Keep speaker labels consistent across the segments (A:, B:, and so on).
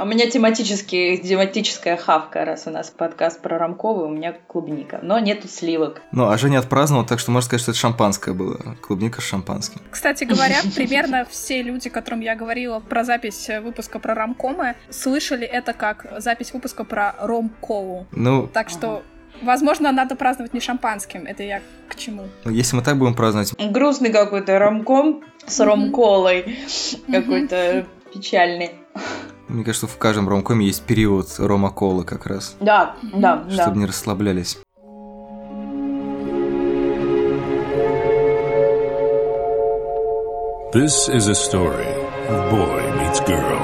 A: А у меня тематический, тематическая хавка, раз у нас подкаст про ромковый, у меня клубника. Но нету сливок.
B: Ну, а Женя отпраздновал, так что можно сказать, что это шампанское было. Клубника с шампанским.
C: Кстати говоря, примерно все люди, которым я говорила про запись выпуска про ромкомы, слышали это как запись выпуска про ромколу.
B: Ну,
C: Так что Возможно, надо праздновать не шампанским. Это я к чему?
B: ну, если мы так будем праздновать,
A: Грустный какой-то ромком с ромколой. Какой-то печальный.
B: Мне кажется, в каждом ромкоме есть период рома-колы как раз,
A: Да, да, да.
B: чтобы не расслаблялись.
D: This is a story of boy meets girl.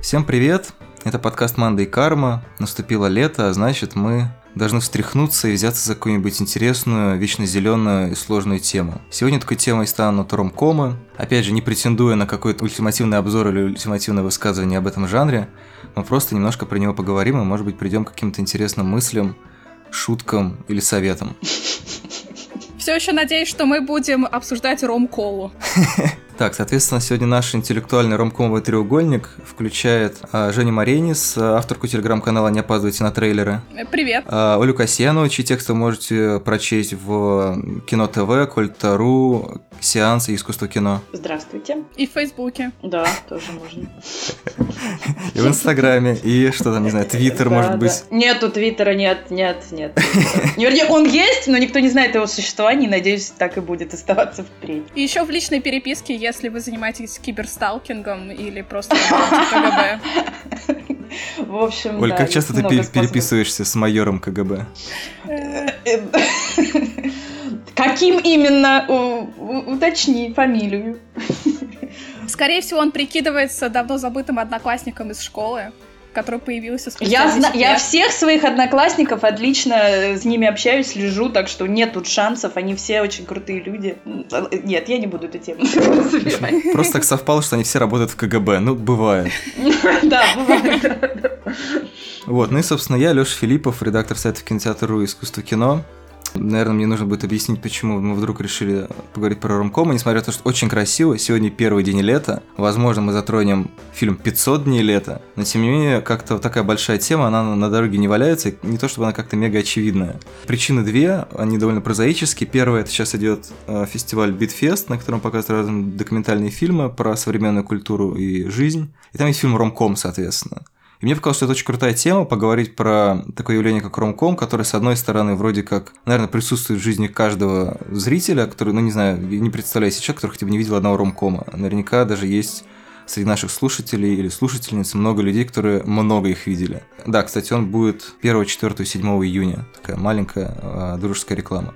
B: Всем привет! Это подкаст «Манда и карма». Наступило лето, а значит, мы должны встряхнуться и взяться за какую-нибудь интересную, вечно зеленую и сложную тему. Сегодня такой темой станут ромкомы. Опять же, не претендуя на какой-то ультимативный обзор или ультимативное высказывание об этом жанре, мы просто немножко про него поговорим и, может быть, придем к каким-то интересным мыслям, шуткам или советам.
C: Все еще надеюсь, что мы будем обсуждать ромколу.
B: Так, соответственно, сегодня наш интеллектуальный ромкомовый треугольник включает а, Женю Маренис, а, авторку телеграм-канала «Не опаздывайте на трейлеры»,
C: Э, Привет.
B: А, Олю Касьянову, чьи тексты вы можете прочесть в Кино ТВ, Кольтару, Сеанс и Искусство кино.
A: Здравствуйте.
C: И в Фейсбуке.
A: Да, тоже можно.
B: И в Инстаграме, и что там, не знаю, Твиттер, может быть.
A: Нету твиттера, нет, нет, нет. Вернее, он есть, но никто не знает его существования, и надеюсь, так и будет оставаться впредь.
C: И еще в личной переписке, если вы занимаетесь киберсталкингом или просто КГБ.
A: В общем,
B: Оль,
A: да,
B: как часто ты переписываешься с майором КГБ?
A: Каким именно? Уточни фамилию.
C: Скорее всего, он прикидывается давно забытым одноклассником из школы, который появился спустя
A: Я,
C: 10
A: зна- я всех своих одноклассников отлично э, с ними общаюсь, слежу, так что нет тут шансов, они все очень крутые люди. Э, Нет, я не буду эту тему.
B: Просто так совпало, что они все работают в КГБ. Ну, бывает.
A: Да, бывает.
B: Вот, ну и, собственно, я, Леша Филиппов, редактор сайта кинотеатра.ру «Искусство кино». Наверное, мне нужно будет объяснить, почему мы вдруг решили поговорить про ромкомы, несмотря на то, что очень красиво. Сегодня первый день лета. Возможно, мы затронем фильм «500 дней лета». Но, тем не менее, как-то такая большая тема, она на дороге не валяется. Не то, чтобы она как-то мега очевидная. Причины две, они довольно прозаические. Первое, это сейчас идет э, фестиваль Beat Fest, на котором показывают разные документальные фильмы про современную культуру и жизнь. И там есть фильм «Ромком», соответственно. И мне показалось, что это очень крутая тема, поговорить про такое явление, как ромком, которое, с одной стороны, вроде как, наверное, присутствует в жизни каждого зрителя, который, ну, не знаю, не представляю себе человека, который хотя бы не видел одного ромкома. Наверняка даже есть среди наших слушателей или слушательниц много людей, которые много их видели. Да, кстати, он будет 1, 4 7 июня. Такая маленькая э, дружеская реклама.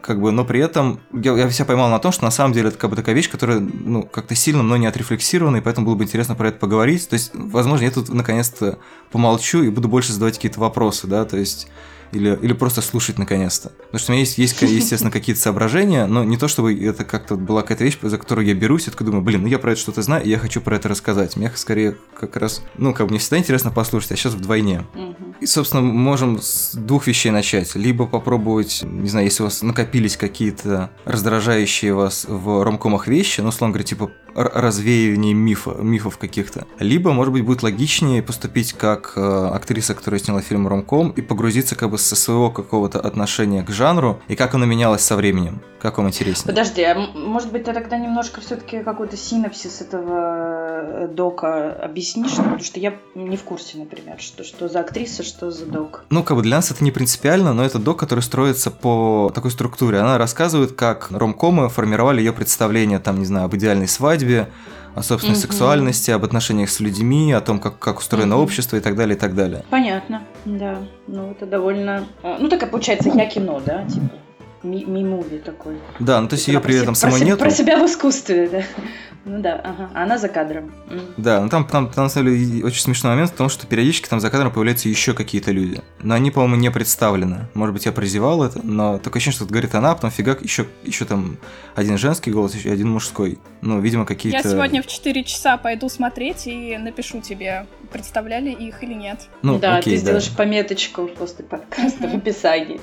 B: Как бы, но при этом я, я себя поймал на том, что на самом деле это как бы такая вещь, которая, ну, как-то сильно мной не отрефлексирована, и поэтому было бы интересно про это поговорить. То есть, возможно, я тут наконец-то помолчу и буду больше задавать какие-то вопросы, да, то есть или, или просто слушать наконец-то. Потому что у меня есть, есть, естественно, какие-то соображения, но не то, чтобы это как-то была какая-то вещь, за которую я берусь, я такой думаю, блин, ну я про это что-то знаю, и я хочу про это рассказать. Мне скорее как раз, ну, как бы мне всегда интересно послушать, а сейчас вдвойне.
A: Мгм.
B: И, собственно, можем с двух вещей начать. Либо попробовать, не знаю, если у вас накопились какие-то раздражающие вас в ромкомах вещи, ну, условно говоря, типа р- развеивание мифа, мифов каких-то. Либо, может быть, будет логичнее поступить как э, актриса, которая сняла фильм «Ромком», и погрузиться как бы со своего какого-то отношения к жанру, и как оно менялось со временем. Как вам интереснее?
A: Подожди, а может быть, ты тогда немножко все-таки какой-то синапсис этого э, дока объяснишь? Потому что я не в курсе, например, что, что за актриса, что за док.
B: Ну, как бы для нас это не принципиально, но это док, который строится по такой структуре. Она рассказывает, как ромкомы формировали ее представление, там, не знаю, об идеальной свадьбе, о собственной
A: Мгм.
B: сексуальности, об отношениях с людьми, о том, как, как устроено
A: Мгм.
B: общество и так далее, и так далее.
A: Понятно, да. Ну, это довольно... э, Ну, такая получается я кино, да, типа. ми- Ми-муви такой.
B: Да, ну то есть ее при этом самой нету.
A: Про себя в искусстве, да. Ну да, ага. Она за кадром.
B: Да, ну там, там, там, на самом деле, очень смешной момент в том, что периодически там за кадром появляются еще какие-то люди. Но они, по-моему, не представлены. Может быть, я прозевал это, но такое ощущение, что это говорит она, а потом фигак, еще, еще там один женский голос, еще один мужской. Ну, видимо, какие-то...
C: Я сегодня в 4 часа пойду смотреть и напишу тебе, представляли их или нет.
B: Ну,
A: да,
B: окей,
A: ты
B: да.
A: сделаешь пометочку после подкаста в описании.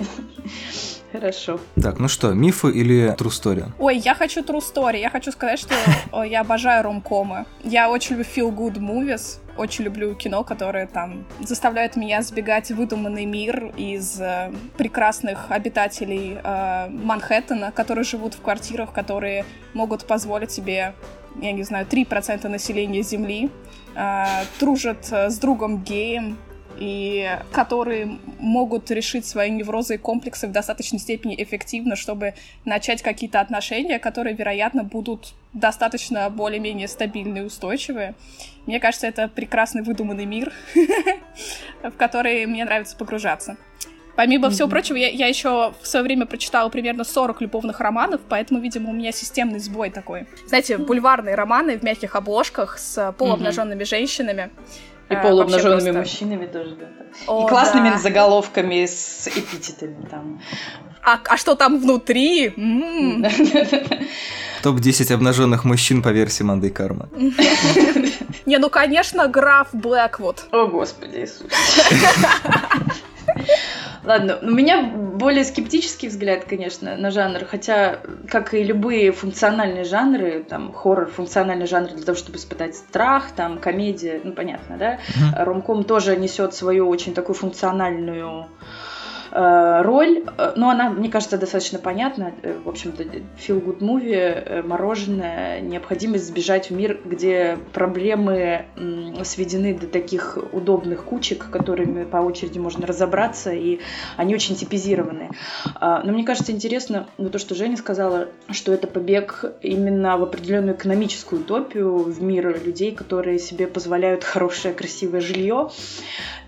A: Хорошо.
B: Так, ну что, мифы или true story?
C: Ой, я хочу true story. Я хочу сказать, что о, я обожаю ромкомы. Я очень люблю feel good movies. Очень люблю кино, которое там заставляет меня сбегать в выдуманный мир из э, прекрасных обитателей э, Манхэттена, которые живут в квартирах, которые могут позволить себе, я не знаю, 3% населения Земли, э, дружат э, с другом геем, и которые могут решить свои неврозы и комплексы в достаточной степени эффективно, чтобы начать какие-то отношения, которые, вероятно, будут достаточно более-менее стабильные и устойчивые. Мне кажется, это прекрасный выдуманный мир, в который мне нравится погружаться. Помимо mm-hmm. всего прочего, я, я еще в свое время прочитала примерно 40 любовных романов, поэтому, видимо, у меня системный сбой такой. Знаете, бульварные романы в мягких обложках с полуобнаженными mm-hmm. женщинами.
A: И а, полуобнаженными просто... мужчинами тоже, да. О, и классными да. заголовками с эпитетами там.
C: А, а что там внутри?
B: Топ-10 обнаженных мужчин по версии Манды Карма.
C: Не, ну конечно, граф Блэквуд.
A: О, господи Иисус. Ладно, у меня более скептический взгляд, конечно, на жанр, хотя, как и любые функциональные жанры, там, хоррор, функциональный жанр для того, чтобы испытать страх, там, комедия, ну, понятно, да, mm-hmm. ромком тоже несет свою очень такую функциональную роль, э, но она, мне кажется, достаточно понятна. Э, в общем-то, feel good movie, мороженое, необходимость сбежать в мир, где проблемы сведены до таких удобных кучек, которыми по очереди можно разобраться, и они очень типизированы. А, но мне кажется интересно ну, то, что Женя сказала, что это побег именно в определенную экономическую утопию, в мир людей, которые себе позволяют хорошее, красивое жилье.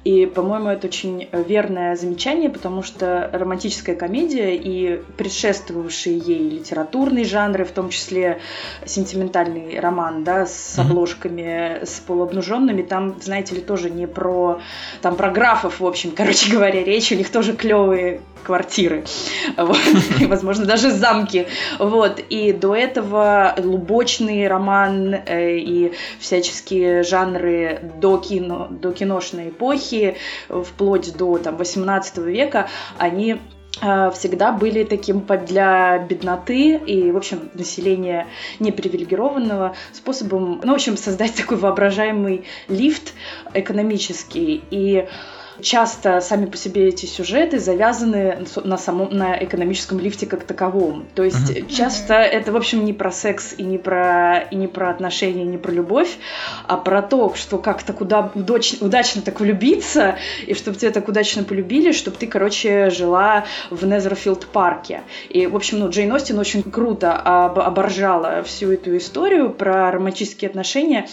A: И, по-моему, это очень верное замечание, потому что романтическая комедия и предшествовавшие ей литературные жанры, в том числе сентиментальный роман, да, с обложками, с полуобнаженными, там, знаете ли, тоже не про, там, про графов, в общем, короче говоря, речь, у них тоже клевые квартиры, вот, и, возможно, даже замки, вот, и до этого лубочный роман э, и всяческие жанры до, кино, до киношной эпохи, вплоть до, там, 18 века, они э, всегда были таким для бедноты и, в общем, населения непривилегированного способом, ну, в общем, создать такой воображаемый лифт экономический. И часто сами по себе эти сюжеты завязаны на самом на экономическом лифте как таковом. То есть uh-huh. часто uh-huh. это, в общем, не про секс и не про и не про отношения, и не про любовь, а про то, что как-то куда удач, удачно так влюбиться, и чтобы тебя так удачно полюбили, чтобы ты, короче, жила в Незерфилд парке. И, в общем, ну, Джейн Остин очень круто об, оборжала всю эту историю про романтические отношения.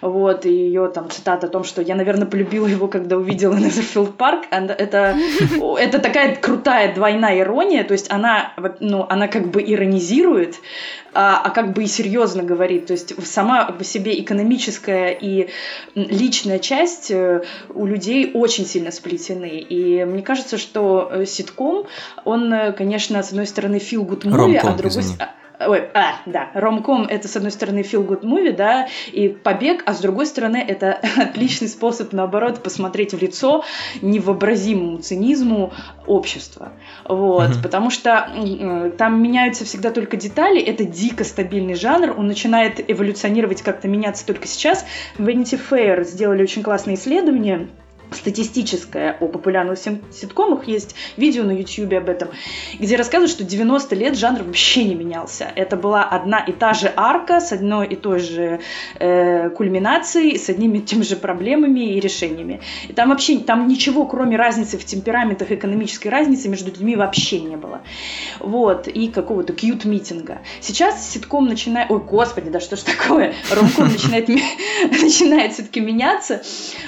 A: Вот, и ее там цитата о том, что я, наверное, полюбила его, когда увидела Незерфилд Парк. Это, это такая крутая двойная ирония, то есть она, ну, она как бы иронизирует, а, а как бы и серьезно говорит. То есть сама по себе экономическая и личная часть э, у людей очень сильно сплетены. И мне кажется, что э, ситком, он, э, конечно, с одной стороны feel good movie, а другой... Извини Ой, а, да, ромком это, с одной стороны, feel good movie, да, и побег, а с другой стороны, это отличный способ, наоборот, посмотреть в лицо невообразимому цинизму общества. Вот, mm-hmm. потому что э, там меняются всегда только детали, это дико стабильный жанр, он начинает эволюционировать, как-то меняться только сейчас. Vanity Fair сделали очень классное исследование, статистическое о популярных ситкомах, есть видео на YouTube об этом, где рассказывают, что 90 лет жанр вообще не менялся. Это была одна и та же арка с одной и той же э, кульминацией, с одними и теми же проблемами и решениями. И там вообще там ничего, кроме разницы в темпераментах, экономической разницы между людьми вообще не было. Вот, и какого-то кьют-митинга. Сейчас ситком начинает... Ой, господи, да что ж такое? Ромком начинает, начинает все-таки меняться.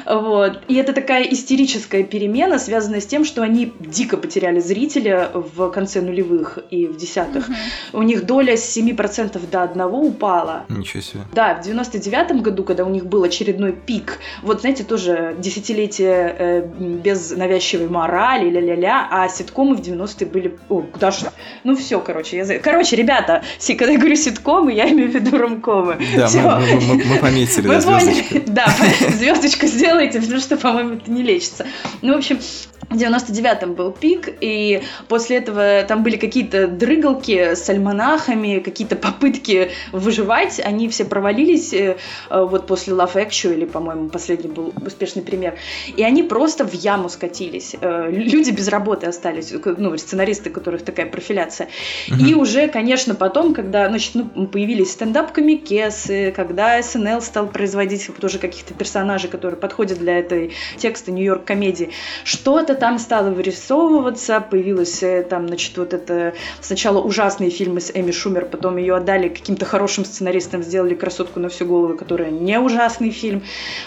A: Вот. И это такая такая истерическая перемена, связанная с тем, что они дико потеряли зрителя в конце нулевых и в десятых. Угу. У них доля с 7% до 1 упала.
B: Ничего себе.
A: Да, в 99 году, когда у них был очередной пик, вот знаете, тоже десятилетие э, без навязчивой морали, ля-ля-ля, а ситкомы в 90-е были... О, куда же? Ну все, короче, я... Короче, ребята, когда я говорю ситкомы, я имею в виду ромкомы.
B: Да, мы, мы, мы, мы пометили,
A: да, звездочку. Да, звездочку сделайте, потому что, по-моему, это не лечится. Ну, в общем, в 99-м был пик, и после этого там были какие-то дрыгалки с альманахами, какие-то попытки выживать, они все провалились э, э, вот после Love Actually, по-моему, последний был успешный пример, и они просто в яму скатились. Э, люди без работы остались, ну, сценаристы, у которых такая профиляция. Mm-hmm. И уже, конечно, потом, когда, значит, ну, появились стендап-комикесы, когда СНЛ стал производить тоже каких-то персонажей, которые подходят для этой текста Нью-Йорк комедии, что-то там стало вырисовываться, появилась э, там, значит, вот это сначала ужасные фильмы с Эми Шумер, потом ее отдали каким-то хорошим сценаристам, сделали «Красотку на всю голову», которая не ужасный фильм.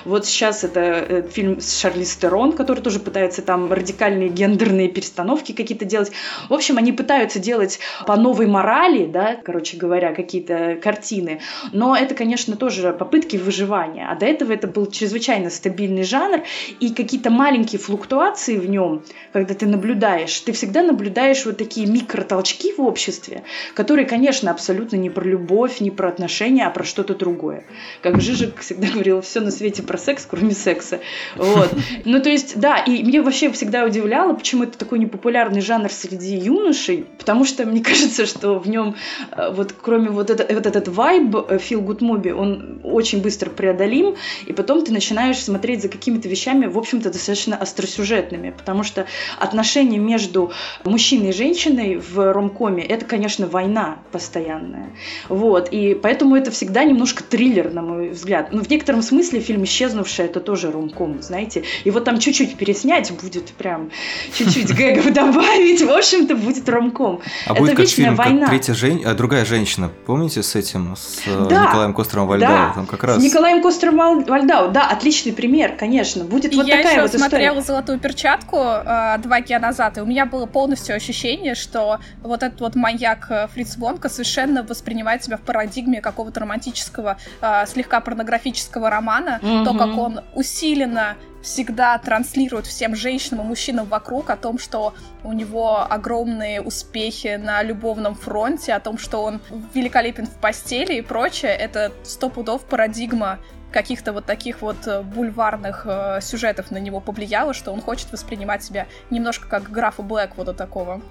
A: Вот сейчас это э, фильм с Шарли Стерон, который тоже пытается там радикальные гендерные перестановки какие-то делать. В общем, они пытаются делать по новой морали, да, короче говоря, какие-то картины. Но это, конечно, тоже попытки выживания. А до этого это был чрезвычайно стабильный жанр, и какие-то маленькие флуктуации в нем нем, когда ты наблюдаешь, ты всегда наблюдаешь вот такие микротолчки в обществе, которые, конечно, абсолютно не про любовь, не про отношения, а про что-то другое. Как Жижик всегда говорил, все на свете про секс, кроме секса. Вот. Ну, то есть, да, и мне вообще всегда удивляло, почему это такой непопулярный жанр среди юношей, потому что мне кажется, что в нем э, вот кроме вот, это, вот этот вайб э, Feel Good Movie, он очень быстро преодолим, и потом ты начинаешь смотреть за какими-то вещами, в общем-то, достаточно остросюжетными, потому что отношения между мужчиной и женщиной в ромкоме это, конечно, война постоянная. Вот, и поэтому это всегда немножко триллер, на мой взгляд. Но в некотором смысле фильм «Исчезнувшая» это тоже ромком, знаете. И вот там чуть-чуть переснять будет прям, чуть-чуть гэгов добавить, в общем-то, будет ромком.
B: А это будет как фильм, война. Как третья жен... а, другая женщина, помните с этим, с э,
A: да,
B: Николаем Костером Вальдау?
A: Да, там как раз... с Николаем Костером Вальдау, да, отличный пример, конечно. Будет вот
C: Я
A: такая
C: еще
A: вот
C: смотрела
A: история.
C: «Золотую перчатку», э, два дня назад, и у меня было полностью ощущение, что вот этот вот маньяк э, Фриц Вонка совершенно воспринимает себя в парадигме какого-то романтического, э, слегка порнографического романа, mm-hmm. то, как он усиленно всегда транслирует всем женщинам и мужчинам вокруг о том, что у него огромные успехи на любовном фронте, о том, что он великолепен в постели и прочее, это сто пудов парадигма каких-то вот таких вот э, бульварных э, сюжетов на него повлияло, что он хочет воспринимать себя немножко как графа Блэквуда такого.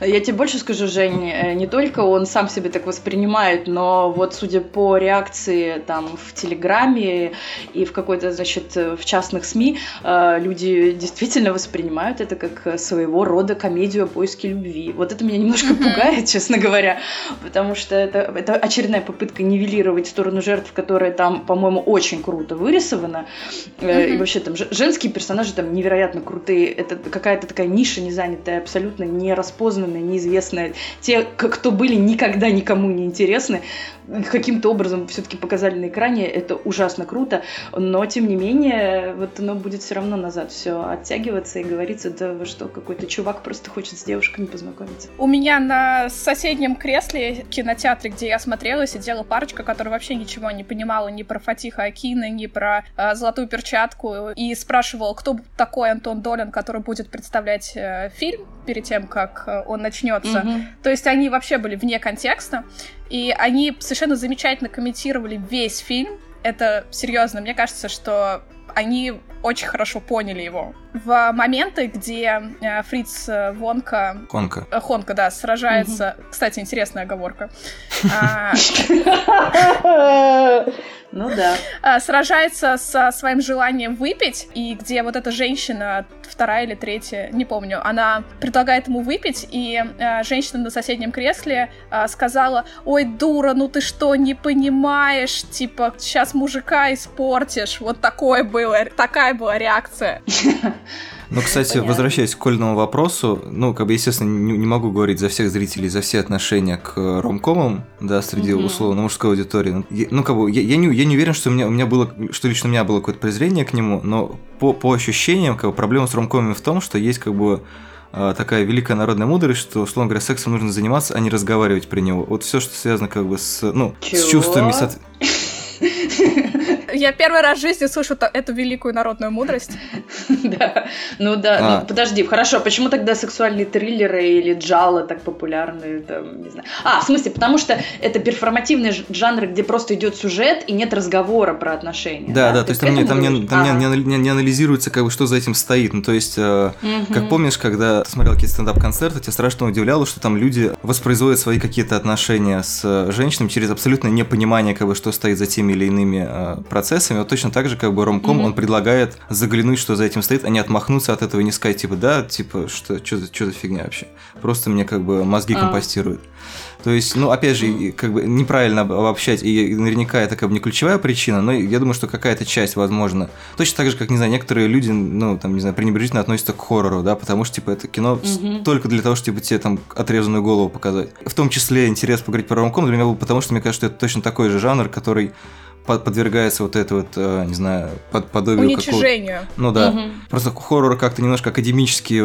A: Я тебе больше скажу, Жень, э, не только он сам себя так воспринимает, но вот судя по реакции там в Телеграме и в какой-то, значит, в частных СМИ, э, люди действительно воспринимают это как своего рода комедию о поиске любви. Вот это меня немножко пугает, честно говоря, потому что это, это очередная попытка нивелировать сторону жертв, которая там, по-моему, очень круто вырисовано. Mm-hmm. И вообще там женские персонажи там невероятно крутые. Это какая-то такая ниша незанятая, абсолютно не распознанная, неизвестная. Те, кто были никогда никому не интересны, каким-то образом все-таки показали на экране, это ужасно круто, но тем не менее, вот оно будет все равно назад все оттягиваться и говорится, да вы что, какой-то чувак просто хочет с девушками познакомиться.
C: У меня на соседнем кресле в кинотеатре, где я смотрела, сидела парочка, которая вообще ничего не понимала ни про Фатиха Акина, ни про э, золотую перчатку, и спрашивала, кто такой Антон Долин, который будет представлять э, фильм перед тем, как э, он начнется. Mm-hmm. То есть они вообще были вне контекста. И они совершенно замечательно комментировали весь фильм. Это серьезно, мне кажется, что они очень хорошо поняли его. В моменты, где э, Фриц э, Вонка...
B: Хонка.
C: Э, Хонка, да, сражается... Угу. Кстати, интересная оговорка.
A: Ну да.
C: А, сражается со своим желанием выпить, и где вот эта женщина, вторая или третья, не помню, она предлагает ему выпить, и а, женщина на соседнем кресле а, сказала, ой, дура, ну ты что, не понимаешь, типа, сейчас мужика испортишь. Вот такое было, такая была реакция.
B: Ну, кстати, Понятно. возвращаясь к кольному вопросу, ну, как бы, естественно, не, не могу говорить за всех зрителей, за все отношения к ромкомам, да, среди mm-hmm. условно мужской аудитории. Ну, ну, как бы, я, я, не, я не уверен, что у меня, у меня было, что лично у меня было какое-то презрение к нему, но по, по ощущениям, как бы, проблема с ромкомами в том, что есть, как бы, а, такая великая народная мудрость, что, условно говоря, сексом нужно заниматься, а не разговаривать при него. Вот все, что связано, как бы, с, ну, Чего? с чувствами...
C: Я первый раз в жизни слышу эту великую народную мудрость.
A: Да, ну да,
B: А.
A: ну подожди, хорошо, почему тогда сексуальные триллеры или джалы так популярны, там, не знаю. А, в смысле, потому что это перформативный жанр, где просто идет сюжет и нет разговора про отношения.
B: Да, да, то есть там, не, там, не, там не- анализируется, как бы, что за этим стоит. Ну, то есть, э, как помнишь, когда ты смотрел какие-то стендап-концерты, тебя страшно удивляло, что там люди воспроизводят свои какие-то отношения с э, женщинами через абсолютное непонимание, как бы, что стоит за теми или иными э, процессами. Вот точно так же, как бы, Ромком,
A: Мгм.
B: он предлагает заглянуть, что за этим стоит, а не отмахнуться от этого и не сказать, типа, да, типа, что, что, за, что за фигня вообще? Просто мне, как бы, мозги
A: А.
B: компостируют. То есть, ну, опять же, как бы неправильно об- обобщать, и наверняка это как бы не ключевая причина, но я думаю, что какая-то часть, возможно. Точно так же, как, не знаю, некоторые люди, ну, там, не знаю, пренебрежительно относятся к хоррору, да, потому что, типа, это кино
A: Мгм.
B: только для того, чтобы тебе там отрезанную голову показать. В том числе интерес поговорить про ромком для меня был потому, что мне кажется, что это точно такой же жанр, который подвергается вот это вот, э, не знаю, под подобию.
C: Уничижению.
B: Ну да.
A: Мгм.
B: Просто хоррор как-то немножко академически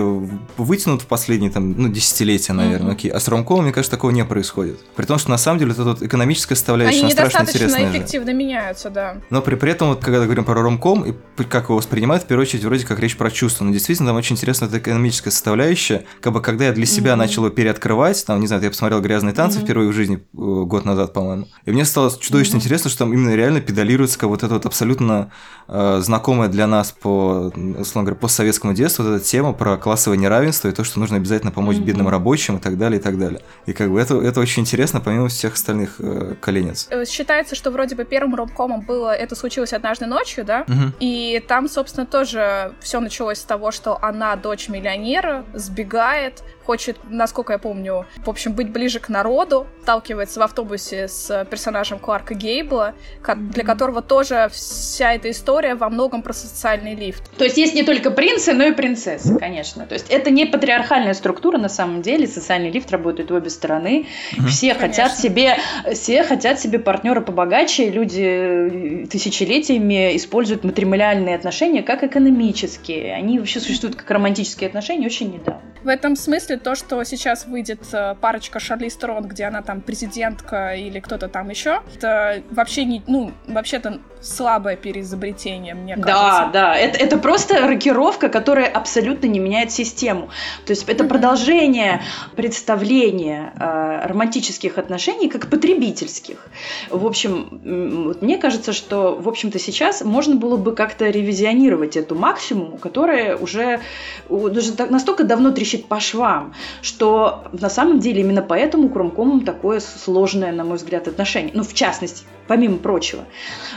B: вытянут в последние там, ну, десятилетия, наверное. Окей. А с ромкомом, мне кажется, такого не происходит. При том, что на самом деле вот эта вот экономическая составляющая,
C: Они
B: страшно интересная же.
C: эффективно меняются, да.
B: Но при, при этом, вот, когда говорим про ромком, и как его воспринимают, в первую очередь, вроде как речь про чувства. Но действительно, там очень интересна эта экономическая составляющая. Как бы, когда я для себя
A: Мгм.
B: начал его переоткрывать, там, не знаю, я посмотрел «Грязные танцы»
A: Мгм.
B: впервые в жизни э, год назад, по-моему. И мне стало чудовищно
A: Мгм.
B: интересно, что там именно реально педалируется как вот это вот абсолютно э, знакомая для нас по, условно говоря, постсоветскому детству вот эта тема про классовое неравенство и то, что нужно обязательно помочь
A: Мгм.
B: бедным рабочим и так далее, и так далее. И как бы это, это очень интересно, помимо всех остальных э, коленец.
C: Э, Считается, что вроде бы первым ромкомом было «Это случилось однажды ночью», да?
B: Мгм.
C: И там, собственно, тоже все началось с того, что она дочь миллионера, сбегает, хочет, насколько я помню, в общем, быть ближе к народу, сталкивается в автобусе с персонажем Кларка Гейбла, для которого тоже вся эта история во многом про социальный лифт.
A: То есть есть не только принцы, но и принцессы, конечно. То есть это не патриархальная структура на самом деле. Социальный лифт работает в обе стороны. Все
C: Конечно.
A: хотят себе, все хотят себе партнера побогаче. Люди э, тысячелетиями используют матримониальные отношения как экономические. Они вообще существуют как романтические отношения очень недавно.
C: В этом смысле то, что сейчас выйдет э, парочка Шарли Стерон, где она там президентка или кто-то там еще, это вообще не, ну, вообще-то слабое переизобретение, мне
A: Да,
C: кажется.
A: да, это, это просто рокировка, которая абсолютно не меняет систему. То есть это
C: Мгм.
A: продолжение представления э, романтических отношений как потребительских. В общем, вот мне кажется, что, в общем-то, сейчас можно было бы как-то ревизионировать эту максимум, которая уже, уже настолько давно трещит по швам, что на самом деле именно поэтому ромкомам такое сложное, на мой взгляд, отношение. Ну, в частности, помимо прочего.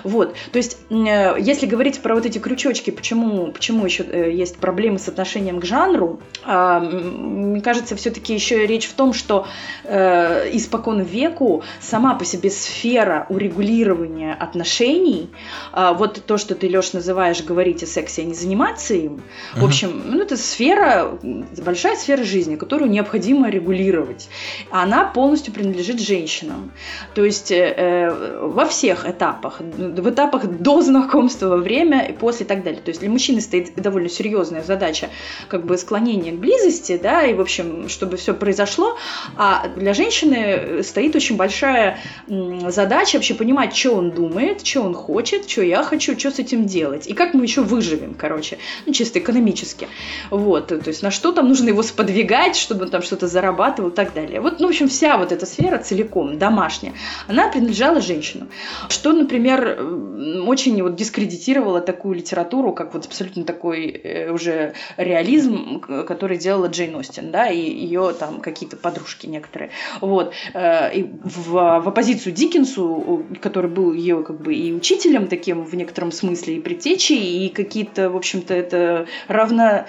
A: Вот, то есть, э, если говорить про вот эти крючочки, почему, почему еще э, есть проблемы с отношением к жанру, а, мне кажется, все-таки еще речь в том, что э, испокон веку сама по себе сфера урегулирования отношений, а, вот то, что ты, Леш, называешь говорить о сексе, а не заниматься им, в
B: Мгм.
A: общем, ну, это сфера, большая сфера жизни, которую необходимо регулировать. Она полностью принадлежит женщинам. То есть во всех этапах, в этапах до знакомства, во время и после и так далее. То есть для мужчины стоит довольно серьезная задача как бы склонения к близости, да, и в общем, чтобы все произошло, а для женщины стоит очень большая задача вообще понимать, что он думает, что он хочет, что я хочу, что с этим делать, и как мы еще выживем, короче, ну чисто экономически. Вот, то есть на что там нужно его сподвигать, чтобы он там что-то зарабатывал и так далее. Вот, ну, в общем, вся вот эта сфера целиком, домашняя, она принадлежала женщинам. Что, например, м, очень вот дискредитировало такую литературу, как вот абсолютно такой э, уже реализм, который делала Джейн Остин, да, и ее там какие-то подружки некоторые. Вот. Э, И в, в оппозицию Диккенсу, который был ее как бы и учителем таким в некотором смысле, и предтечей, и какие-то, в общем-то, это равно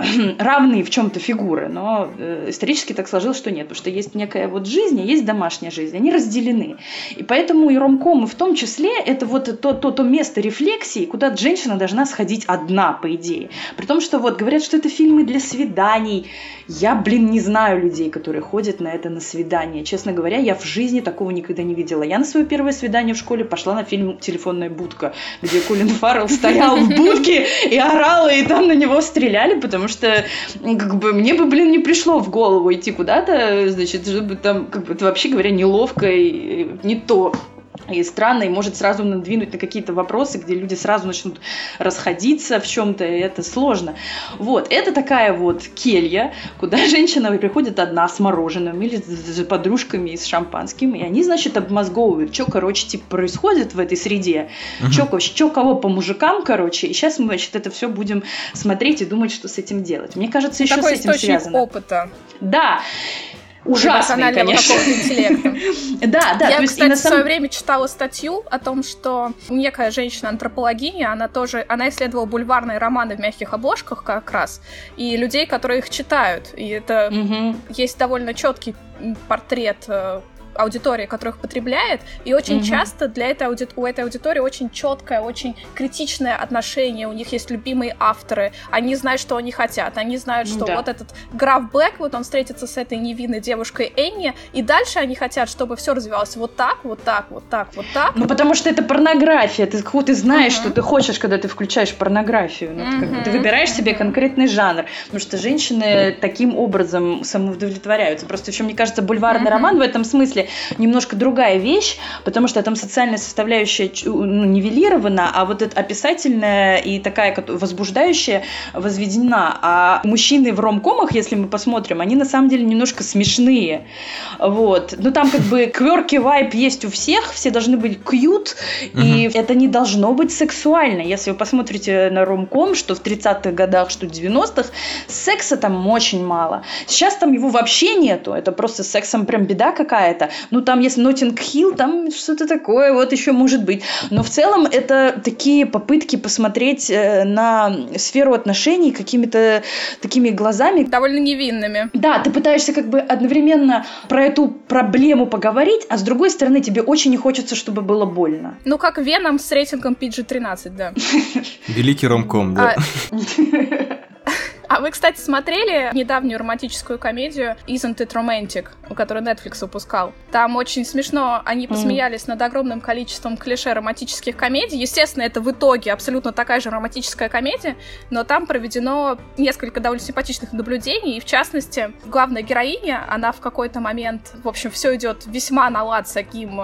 A: равные в чем-то фигуры, но э, исторически так сложилось, что нет, потому что есть некая вот жизнь, а есть домашняя жизнь, они разделены. И поэтому и ромкомы в том числе это вот то, то, то место рефлексии, куда женщина должна сходить одна, по идее. При том, что вот говорят, что это фильмы для свиданий. Я, блин, не знаю людей, которые ходят на это на свидание. Честно говоря, я в жизни такого никогда не видела. Я на свое первое свидание в школе пошла на фильм «Телефонная будка», где Колин Фаррелл стоял в будке и орал, и там на него стреляли, потому что м, как бы мне бы, блин, не пришло в голову идти куда-то, значит, чтобы там, как бы, это вообще говоря, неловко и не то и странно, и может сразу надвинуть на какие-то вопросы, где люди сразу начнут расходиться в чем-то, и это сложно. Вот, это такая вот келья, куда женщина приходит одна с мороженым или с подружками и с шампанским, и они, значит, обмозговывают, что, короче, типа, происходит в этой среде, uh-huh. что кого по мужикам, короче, и сейчас мы, значит, это все будем смотреть и думать, что с этим делать. Мне кажется, еще
C: Такой
A: с этим связано.
C: опыта.
A: Да, ужасный, конечно.
C: да, да. Я, кстати, в свое время читала статью о том, что некая женщина-антропологиня, она тоже, она исследовала бульварные романы в мягких обложках как раз, и людей, которые их читают. И это есть довольно четкий портрет аудитории, которых потребляет, и очень угу. часто для этой ауди... у этой аудитории очень четкое, очень критичное отношение, у них есть любимые авторы, они знают, что они хотят, они знают, что да. вот этот граф вот он встретится с этой невинной девушкой Энни, и дальше они хотят, чтобы все развивалось вот так, вот так, вот так, вот так.
A: Ну, потому что это порнография, ты, ты знаешь, угу. что ты хочешь, когда ты включаешь порнографию, ну, угу. ты, ты выбираешь себе конкретный жанр, потому что женщины таким образом самоудовлетворяются. Просто еще, мне кажется, бульварный угу. роман в этом смысле деле немножко другая вещь, потому что там социальная составляющая ну, нивелирована, а вот эта описательная и такая возбуждающая возведена. А мужчины в ромкомах, если мы посмотрим, они на самом деле немножко смешные. Вот. Ну там как бы кверки вайп есть у всех, все должны быть кьют, и это не должно быть сексуально. Если вы посмотрите на ромком, что в 30-х годах, что в 90-х, секса там очень мало. Сейчас там его вообще нету, это просто сексом прям беда какая-то. Ну, там, если Нотинг Хилл, там что-то такое вот еще может быть. Но в целом это такие попытки посмотреть э, на сферу отношений какими-то такими глазами.
C: Довольно невинными.
A: Да, ты пытаешься как бы одновременно про эту проблему поговорить, а с другой стороны тебе очень не хочется, чтобы было больно.
C: Ну, как Веном с рейтингом PG-13, да.
B: Великий ромком, да.
C: А, вы, кстати, смотрели недавнюю романтическую комедию Isn't It Romantic, которую Netflix выпускал? Там очень смешно, они посмеялись mm. над огромным количеством клише романтических комедий. Естественно, это в итоге абсолютно такая же романтическая комедия, но там проведено несколько довольно симпатичных наблюдений, и в частности, главная героиня, она в какой-то момент, в общем, все идет весьма на лад с таким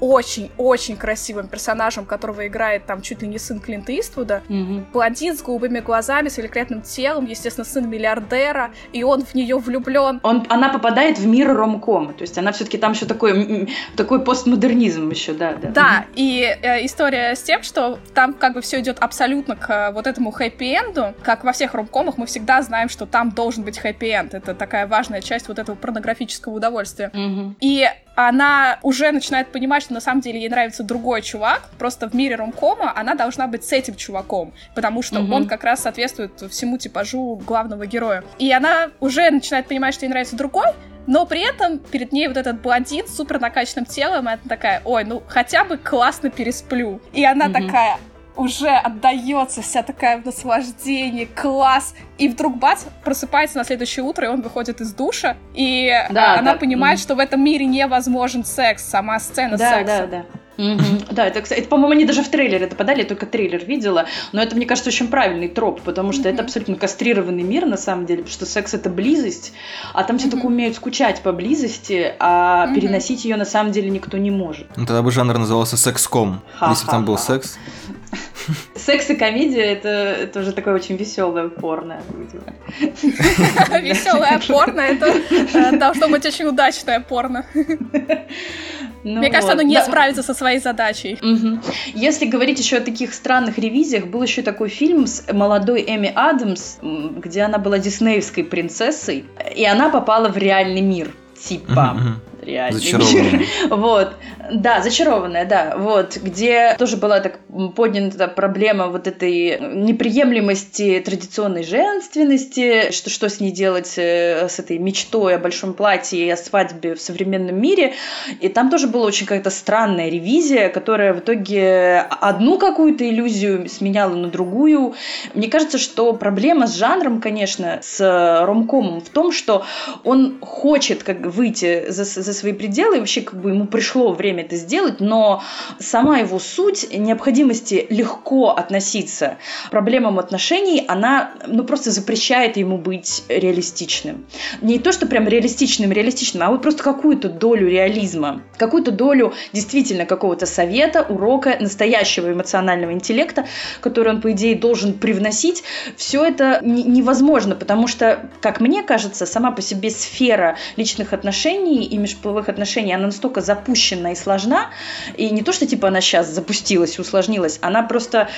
C: очень-очень красивым персонажем, которого играет там чуть ли не сын Клинта Иствуда. Mm-hmm. Блондин с голубыми глазами, с великолепным телом, естественно, сын миллиардера, и он в нее влюблен.
A: Он, она попадает в мир ромкома, то есть она все-таки там еще такой, такой постмодернизм еще, да.
C: Да, да mm-hmm. и э, история с тем, что там как бы все идет абсолютно к э, вот этому хэппи-энду, как во всех ромкомах мы всегда знаем, что там должен быть хэппи-энд, это такая важная часть вот этого порнографического удовольствия. Mm-hmm. И она уже начинает понимать, что на самом деле ей нравится другой чувак, просто в мире ромкома она должна быть с этим чуваком, потому что угу. он как раз соответствует всему типажу главного героя. И она уже начинает понимать, что ей нравится другой, но при этом перед ней вот этот блондин с супер накачанным телом, и она такая, ой, ну хотя бы классно пересплю. И она угу. такая, уже отдается вся такая в наслаждении, класс. И вдруг бац, просыпается на следующее утро, и он выходит из душа, и да, она да. понимает, mm. что в этом мире невозможен секс, сама сцена
A: да,
C: секса.
A: Да, да, да. Mm-hmm. Да, это, кстати, это, по-моему, они даже в трейлере это подали, я только трейлер видела, но это, мне кажется, очень правильный троп, потому что mm-hmm. это абсолютно кастрированный мир, на самом деле, потому что секс — это близость, а там все mm-hmm. только умеют скучать по близости, а mm-hmm. переносить ее на самом деле никто не может.
B: Ну, тогда бы жанр назывался секском, если бы там был секс.
A: Секс и комедия это, это уже такое очень веселое порно,
C: Веселое порно это э, должно быть очень удачное порно. Ну Мне вот. кажется, оно не да. справится со своей задачей.
A: Угу. Если говорить еще о таких странных ревизиях, был еще такой фильм с молодой Эми Адамс, где она была диснеевской принцессой, и она попала в реальный мир. Типа. Угу реальный мир. Вот, да, зачарованная, да, вот, где тоже была так поднята проблема вот этой неприемлемости традиционной женственности, что, что с ней делать э, с этой мечтой о большом платье и о свадьбе в современном мире. И там тоже была очень какая-то странная ревизия, которая в итоге одну какую-то иллюзию сменяла на другую. Мне кажется, что проблема с жанром, конечно, с ромкомом в том, что он хочет как выйти за, за свои пределы, и вообще как бы ему пришло время это сделать, но сама его суть необходимости легко относиться к проблемам отношений, она ну, просто запрещает ему быть реалистичным. Не то, что прям реалистичным, реалистичным, а вот просто какую-то долю реализма, какую-то долю действительно какого-то совета, урока, настоящего эмоционального интеллекта, который он, по идее, должен привносить. Все это невозможно, потому что, как мне кажется, сама по себе сфера личных отношений и межполовых отношений, она настолько запущена и сложна, и не то, что типа она сейчас запустилась, усложнилась, она просто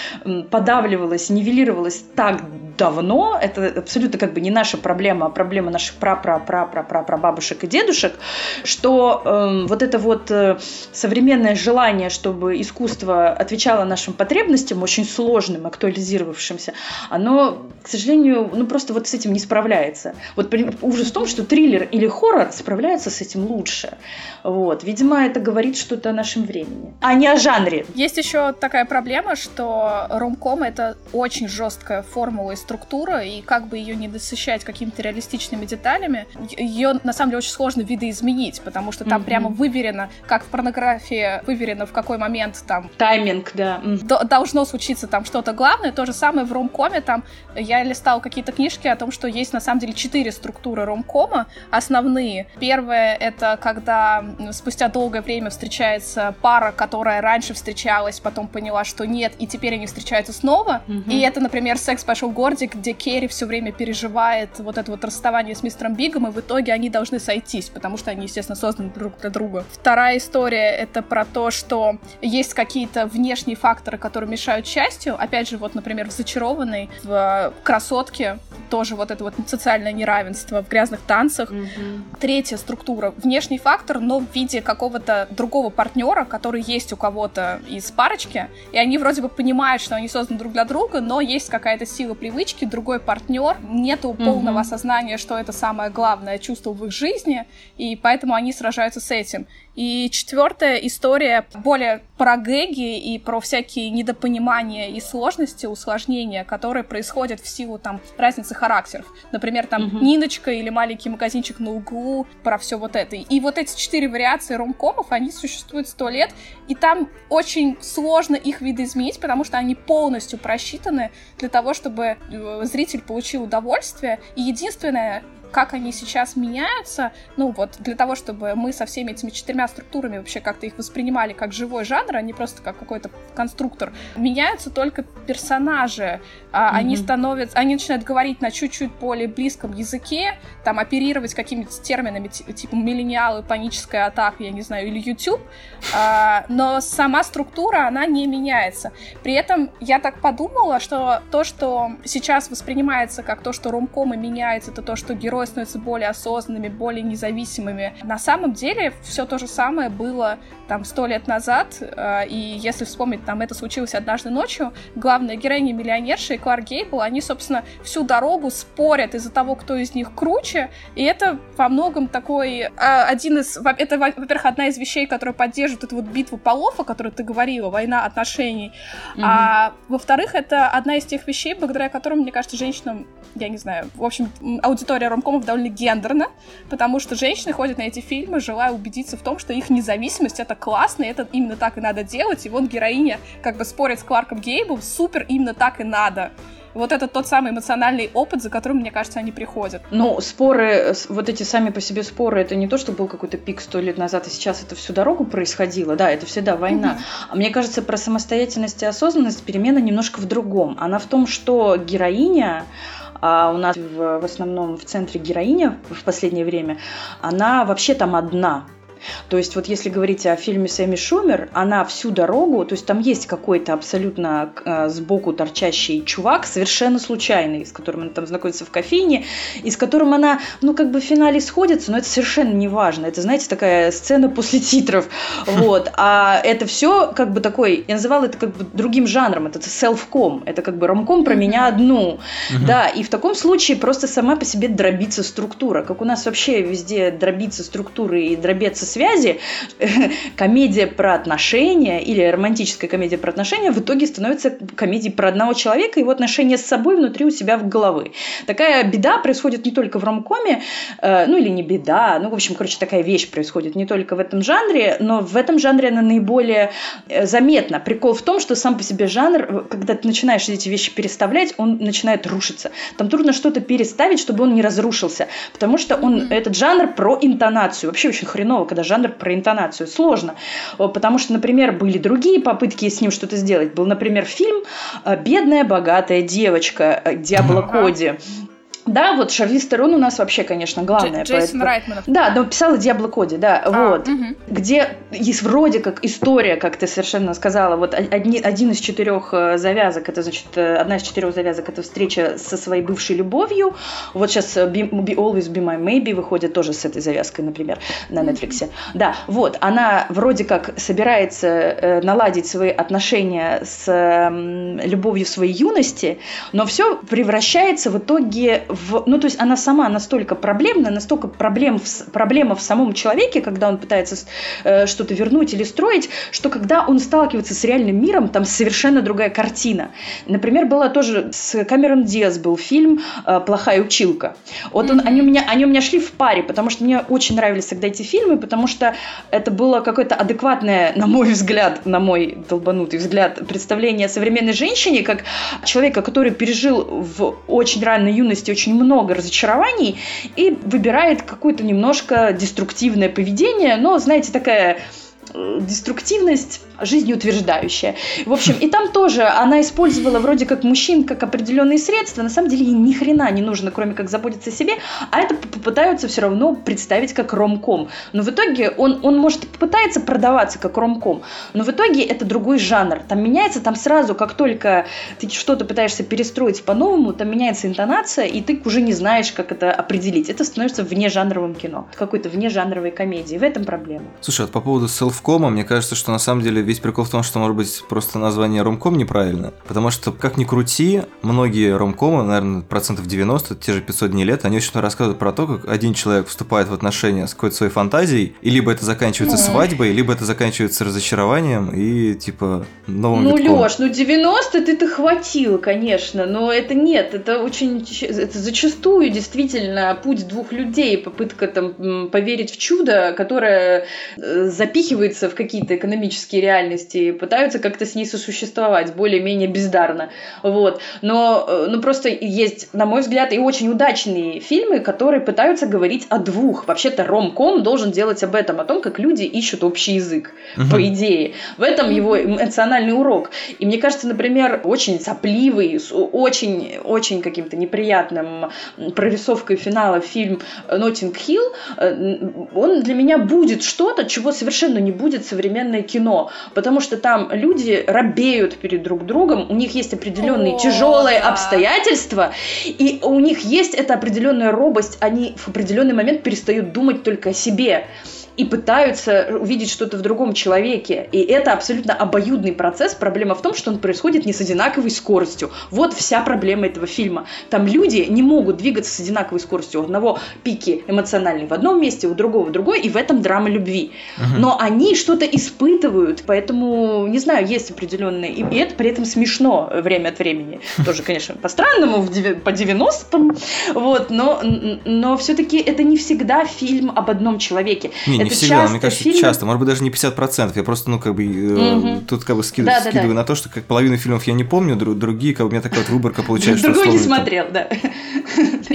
A: подавливалась, нивелировалась так давно, это абсолютно как бы не наша проблема, а проблема наших пра-пра-пра-пра-пра-бабушек и дедушек, что э, вот это вот э, современное желание, чтобы искусство отвечало нашим потребностям, очень сложным, актуализировавшимся, оно, к сожалению, ну просто вот с этим не справляется. Вот ужас в том, что триллер или хоррор справляются с этим лучше. Вот. Видимо, это говорит что-то о нашем времени, а не о жанре.
C: Есть еще такая проблема, что ромком — это очень жесткая формула и структура, и как бы ее не досыщать какими-то реалистичными деталями, ее на самом деле очень сложно видоизменить, потому что там mm-hmm. прямо выверено, как в порнографии выверено, в какой момент там...
A: Тайминг, да.
C: Должно случиться там что-то главное. То же самое в ромкоме. Там я листала какие-то книжки о том, что есть на самом деле четыре структуры ромкома основные. Первое — это когда спустя долгое время встречается пара, которая раньше встречалась, потом поняла, что нет, и теперь они встречаются снова. Mm-hmm. И это, например, «Секс пошел гордик», где Керри все время переживает вот это вот расставание с мистером Бигом, и в итоге они должны сойтись, потому что они, естественно, созданы друг для друга. Вторая история — это про то, что есть какие-то внешние факторы, которые мешают счастью. Опять же, вот, например, в «Зачарованной», в «Красотке» тоже вот это вот социальное неравенство в грязных танцах. Mm-hmm. Третья структура — внешний фактор, но в виде какого-то другого партнера, который есть у кого-то из парочки, и они вроде бы понимают, что они созданы друг для друга, но есть какая-то сила привычки, другой партнер, нету mm-hmm. полного осознания, что это самое главное чувство в их жизни, и поэтому они сражаются с этим. И четвертая история более про гэги и про всякие недопонимания и сложности, усложнения, которые происходят в силу там разницы характеров. Например, там угу. Ниночка или маленький магазинчик на углу, про все вот это. И вот эти четыре вариации ромкомов, они существуют сто лет, и там очень сложно их видоизменить, потому что они полностью просчитаны для того, чтобы э, зритель получил удовольствие. И единственное, как они сейчас меняются, ну вот для того, чтобы мы со всеми этими четырьмя структурами вообще как-то их воспринимали как живой жанр, а не просто как какой-то конструктор, меняются только персонажи. Mm-hmm. Они становятся, они начинают говорить на чуть-чуть более близком языке, там оперировать какими-то терминами типа миллениалы, паническая атака, я не знаю, или YouTube, а, но сама структура, она не меняется. При этом я так подумала, что то, что сейчас воспринимается как то, что ромкомы меняется, это то, что герой герои становятся более осознанными, более независимыми. На самом деле все то же самое было там сто лет назад, э, и если вспомнить, там это случилось однажды ночью, главная героиня миллионерша и Кларк Гейбл, они, собственно, всю дорогу спорят из-за того, кто из них круче, и это во многом такой э, один из... Это, во-первых, одна из вещей, которая поддерживает эту вот битву полов, о которой ты говорила, война отношений, mm-hmm. а во-вторых, это одна из тех вещей, благодаря которым, мне кажется, женщинам, я не знаю, в общем, аудитория ромкомов довольно гендерна, потому что женщины ходят на эти фильмы, желая убедиться в том, что их независимость — это классно, и это именно так и надо делать. И вот героиня как бы спорит с Кларком Гейбом, супер, именно так и надо вот это тот самый эмоциональный опыт, за которым, мне кажется, они приходят.
A: Ну, споры, вот эти сами по себе споры, это не то, что был какой-то пик сто лет назад, и сейчас это всю дорогу происходило. Да, это всегда война. А мне кажется, про самостоятельность и осознанность перемена немножко в другом. Она в том, что героиня а у нас в, в основном в центре героиня в последнее время, она вообще там одна. То есть вот если говорить о фильме Сэмми Шумер, она всю дорогу, то есть там есть какой-то абсолютно э, сбоку торчащий чувак, совершенно случайный, с которым она там знакомится в кофейне, и с которым она, ну, как бы в финале сходится, но это совершенно не важно. Это, знаете, такая сцена после титров. Вот. А это все как бы такой, я называла это как бы другим жанром, это селфком, это как бы ромком про меня одну. Да, и в таком случае просто сама по себе дробится структура, как у нас вообще везде дробится структуры и дробятся связи, комедия про отношения или романтическая комедия про отношения в итоге становится комедией про одного человека и его отношения с собой внутри у себя в головы. Такая беда происходит не только в ромкоме, э, ну или не беда, ну, в общем, короче, такая вещь происходит не только в этом жанре, но в этом жанре она наиболее э, заметна. Прикол в том, что сам по себе жанр, когда ты начинаешь эти вещи переставлять, он начинает рушиться. Там трудно что-то переставить, чтобы он не разрушился, потому что он, mm-hmm. этот жанр про интонацию. Вообще очень хреново, когда жанр про интонацию. Сложно, потому что, например, были другие попытки с ним что-то сделать. Был, например, фильм э, «Бедная богатая девочка» Диабло Коди. Да, вот Шарли Стерон у нас вообще, конечно, главная.
C: Дж- Джейсон Райтман.
A: Да, но писала Диабло Коди, да, а, вот. Угу. Где есть вроде как история, как ты совершенно сказала, вот одни, один из четырех э, завязок, это значит, э, одна из четырех завязок, это встреча со своей бывшей любовью. Вот сейчас э, Be, Be Always Be My Maybe выходит тоже с этой завязкой, например, на Netflix. Да, вот, она вроде как собирается наладить свои отношения с любовью своей юности, но все превращается в итоге в, ну, то есть она сама настолько проблемна, настолько проблем в, проблема в самом человеке, когда он пытается э, что-то вернуть или строить, что когда он сталкивается с реальным миром, там совершенно другая картина. Например, была тоже с Камерон Диас был фильм э, «Плохая училка». Вот он, они, у меня, они у меня шли в паре, потому что мне очень нравились тогда эти фильмы, потому что это было какое-то адекватное, на мой взгляд, на мой долбанутый взгляд, представление о современной женщине, как человека, который пережил в очень ранней юности очень очень много разочарований и выбирает какое-то немножко деструктивное поведение, но, знаете, такая деструктивность жизнеутверждающая. В общем, и там тоже она использовала вроде как мужчин как определенные средства, на самом деле ей ни хрена не нужно, кроме как заботиться о себе, а это попытаются все равно представить как ромком. Но в итоге он, он может попытается продаваться как ромком, но в итоге это другой жанр. Там меняется, там сразу, как только ты что-то пытаешься перестроить по-новому, там меняется интонация, и ты уже не знаешь, как это определить. Это становится вне жанровым кино, какой-то вне жанровой комедии. В этом проблема.
B: Слушай, вот по поводу селфкома, мне кажется, что на самом деле весь прикол в том, что, может быть, просто название ромком неправильно. Потому что, как ни крути, многие ромкомы, наверное, процентов 90, те же 500 дней лет, они очень рассказывают про то, как один человек вступает в отношения с какой-то своей фантазией, и либо это заканчивается свадьбой, либо это заканчивается разочарованием и, типа, новым
A: Ну, Лёш, ну 90 ты-то хватил, конечно, но это нет, это очень, это зачастую действительно путь двух людей, попытка там поверить в чудо, которое э, запихивается в какие-то экономические реальности, пытаются как-то с ней сосуществовать более-менее бездарно. Вот. Но э, ну, просто есть, на мой взгляд, и очень удачные фильмы, которые пытаются говорить о двух. Вообще-то ромком должен делать об этом, о том, как люди ищут общий язык, угу. по идее. В этом его эмоциональный урок. И мне кажется, например, очень сопливый, с очень-очень каким-то неприятным прорисовкой финала фильм «Ноттинг Хилл», э, он для меня будет что-то, чего совершенно не будет современное кино потому что там люди робеют перед друг другом, у них есть определенные О, тяжелые да. обстоятельства, и у них есть эта определенная робость, они в определенный момент перестают думать только о себе и пытаются увидеть что-то в другом человеке. И это абсолютно обоюдный процесс. Проблема в том, что он происходит не с одинаковой скоростью. Вот вся проблема этого фильма. Там люди не могут двигаться с одинаковой скоростью. У одного пики эмоциональные в одном месте, у другого в другой, и в этом драма любви. Угу. Но они что-то испытывают, поэтому, не знаю, есть определенные... И это при этом смешно время от времени. Тоже, конечно, по-странному, по 90-м, вот, но, но все-таки это не всегда фильм об одном человеке.
B: Не, не всегда, часто, мне кажется, фильм... часто, может быть, даже не 50%. Я просто, ну, как бы, угу. тут как бы скид... да, скидываю да, да. на то, что как половину фильмов я не помню, другие, как бы, у меня такая вот выборка получается.
A: Другой не смотрел, да.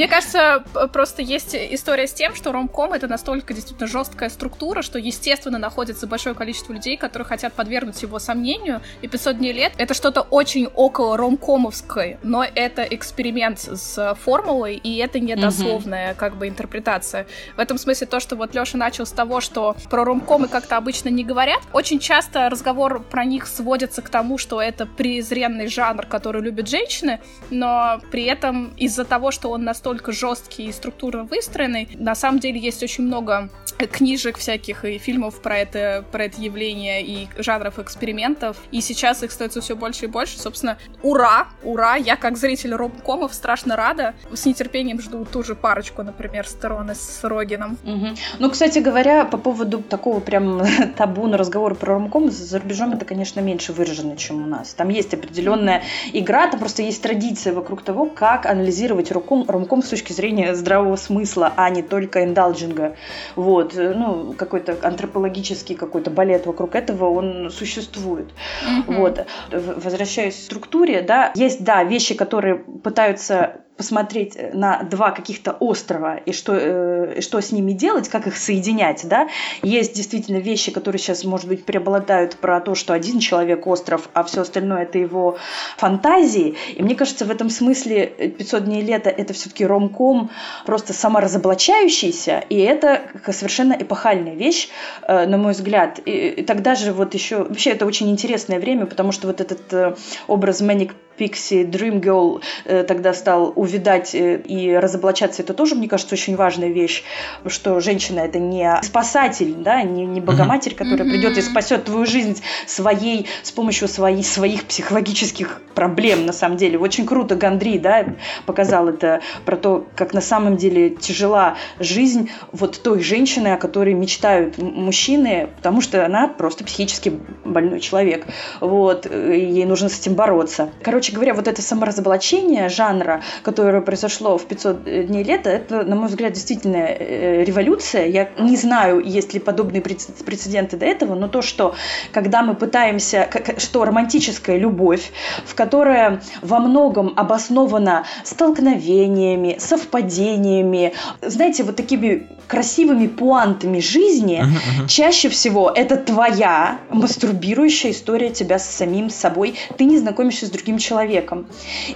C: Мне кажется, просто есть история с тем, что ромком это настолько действительно жесткая структура, что, естественно, находится большое количество людей, которые хотят подвергнуть его сомнению, и 500 дней лет — это что-то очень около ромкомовской, но это эксперимент с формулой, и это не дословная, как бы, интерпретация. В этом смысле то, что вот Лёша начал с того, что про ромкомы как-то обычно не говорят. Очень часто разговор про них сводится к тому, что это презренный жанр, который любят женщины, но при этом из-за того, что он настолько жесткий и структурно выстроенный, на самом деле есть очень много книжек всяких и фильмов про это, про это явление и жанров экспериментов. И сейчас их становится все больше и больше. Собственно, ура! Ура! Я как зритель ромкомов страшно рада. С нетерпением жду ту же парочку, например, Стероны с Рогином.
A: Угу. Ну, кстати говоря, по поводу такого прям табу на разговор про ромком, за рубежом это, конечно, меньше выражено, чем у нас. Там есть определенная игра, там просто есть традиция вокруг того, как анализировать ромком, ромком с точки зрения здравого смысла, а не только индалджинга. Вот вот, э, ну, какой-то антропологический какой-то балет вокруг этого, он существует. Mm-hmm. Вот. Возвращаясь к структуре, да, есть, да, вещи, которые пытаются посмотреть на два каких-то острова и что, э, что с ними делать, как их соединять, да. Есть действительно вещи, которые сейчас, может быть, преобладают про то, что один человек остров, а все остальное это его фантазии. И мне кажется, в этом смысле 500 дней лета это все-таки ромком просто саморазоблачающийся, и это совершенно эпохальная вещь, э, на мой взгляд. И, и тогда же вот еще... Вообще это очень интересное время, потому что вот этот э, образ Manic Пикси, Dream Girl э, тогда стал увидать э, и разоблачаться, это тоже, мне кажется, очень важная вещь, что женщина это не спасатель, да, не, не богоматерь, которая mm-hmm. придет и спасет твою жизнь своей, с помощью своей, своих психологических проблем, на самом деле. Очень круто Гандри, да, показал это про то, как на самом деле тяжела жизнь вот той женщины, о которой мечтают мужчины, потому что она просто психически больной человек. Вот, ей нужно с этим бороться. Короче, короче говоря, вот это саморазоблачение жанра, которое произошло в 500 дней лета, это, на мой взгляд, действительно э, революция. Я не знаю, есть ли подобные прецеденты до этого, но то, что когда мы пытаемся, что романтическая любовь, в которой во многом обоснована столкновениями, совпадениями, знаете, вот такими красивыми пуантами жизни, uh-huh, uh-huh. чаще всего это твоя мастурбирующая история тебя с самим собой. Ты не знакомишься с другим человеком человеком.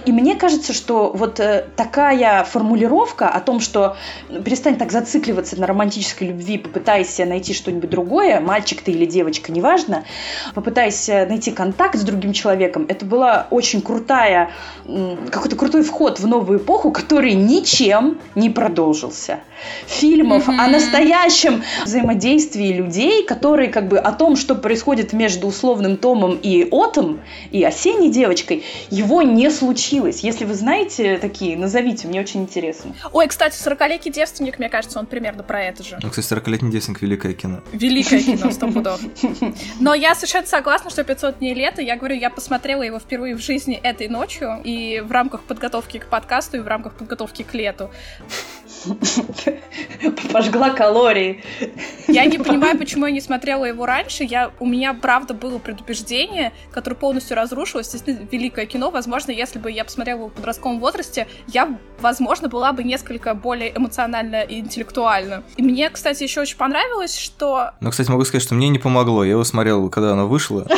A: И мне кажется, что вот э, такая формулировка о том, что перестань так зацикливаться на романтической любви, попытайся найти что-нибудь другое, мальчик ты или девочка, неважно, попытайся найти контакт с другим человеком, это была очень крутая, какой-то крутой вход в новую эпоху, который ничем не продолжился. Фильмов mm-hmm. о настоящем взаимодействии людей, которые как бы о том, что происходит между условным Томом и Отом, и осенней девочкой, его не случилось. Если вы знаете такие, назовите, мне очень интересно.
C: Ой, кстати, «40-летний девственник», мне кажется, он примерно про это же.
B: Ну, кстати, «40-летний девственник» — великое кино.
C: Великое кино, сто пудов. Но я совершенно согласна, что «500 дней лета», я говорю, я посмотрела его впервые в жизни этой ночью, и в рамках подготовки к подкасту, и в рамках подготовки к лету.
A: Пожгла калории.
C: Я не понимаю, почему я не смотрела его раньше. Я, у меня, правда, было предубеждение, которое полностью разрушилось. Естественно, великое кино. Возможно, если бы я посмотрела его в подростковом возрасте, я, возможно, была бы несколько более эмоционально и интеллектуально. И мне, кстати, еще очень понравилось, что...
B: Ну, кстати, могу сказать, что мне не помогло. Я его смотрел, когда оно вышло.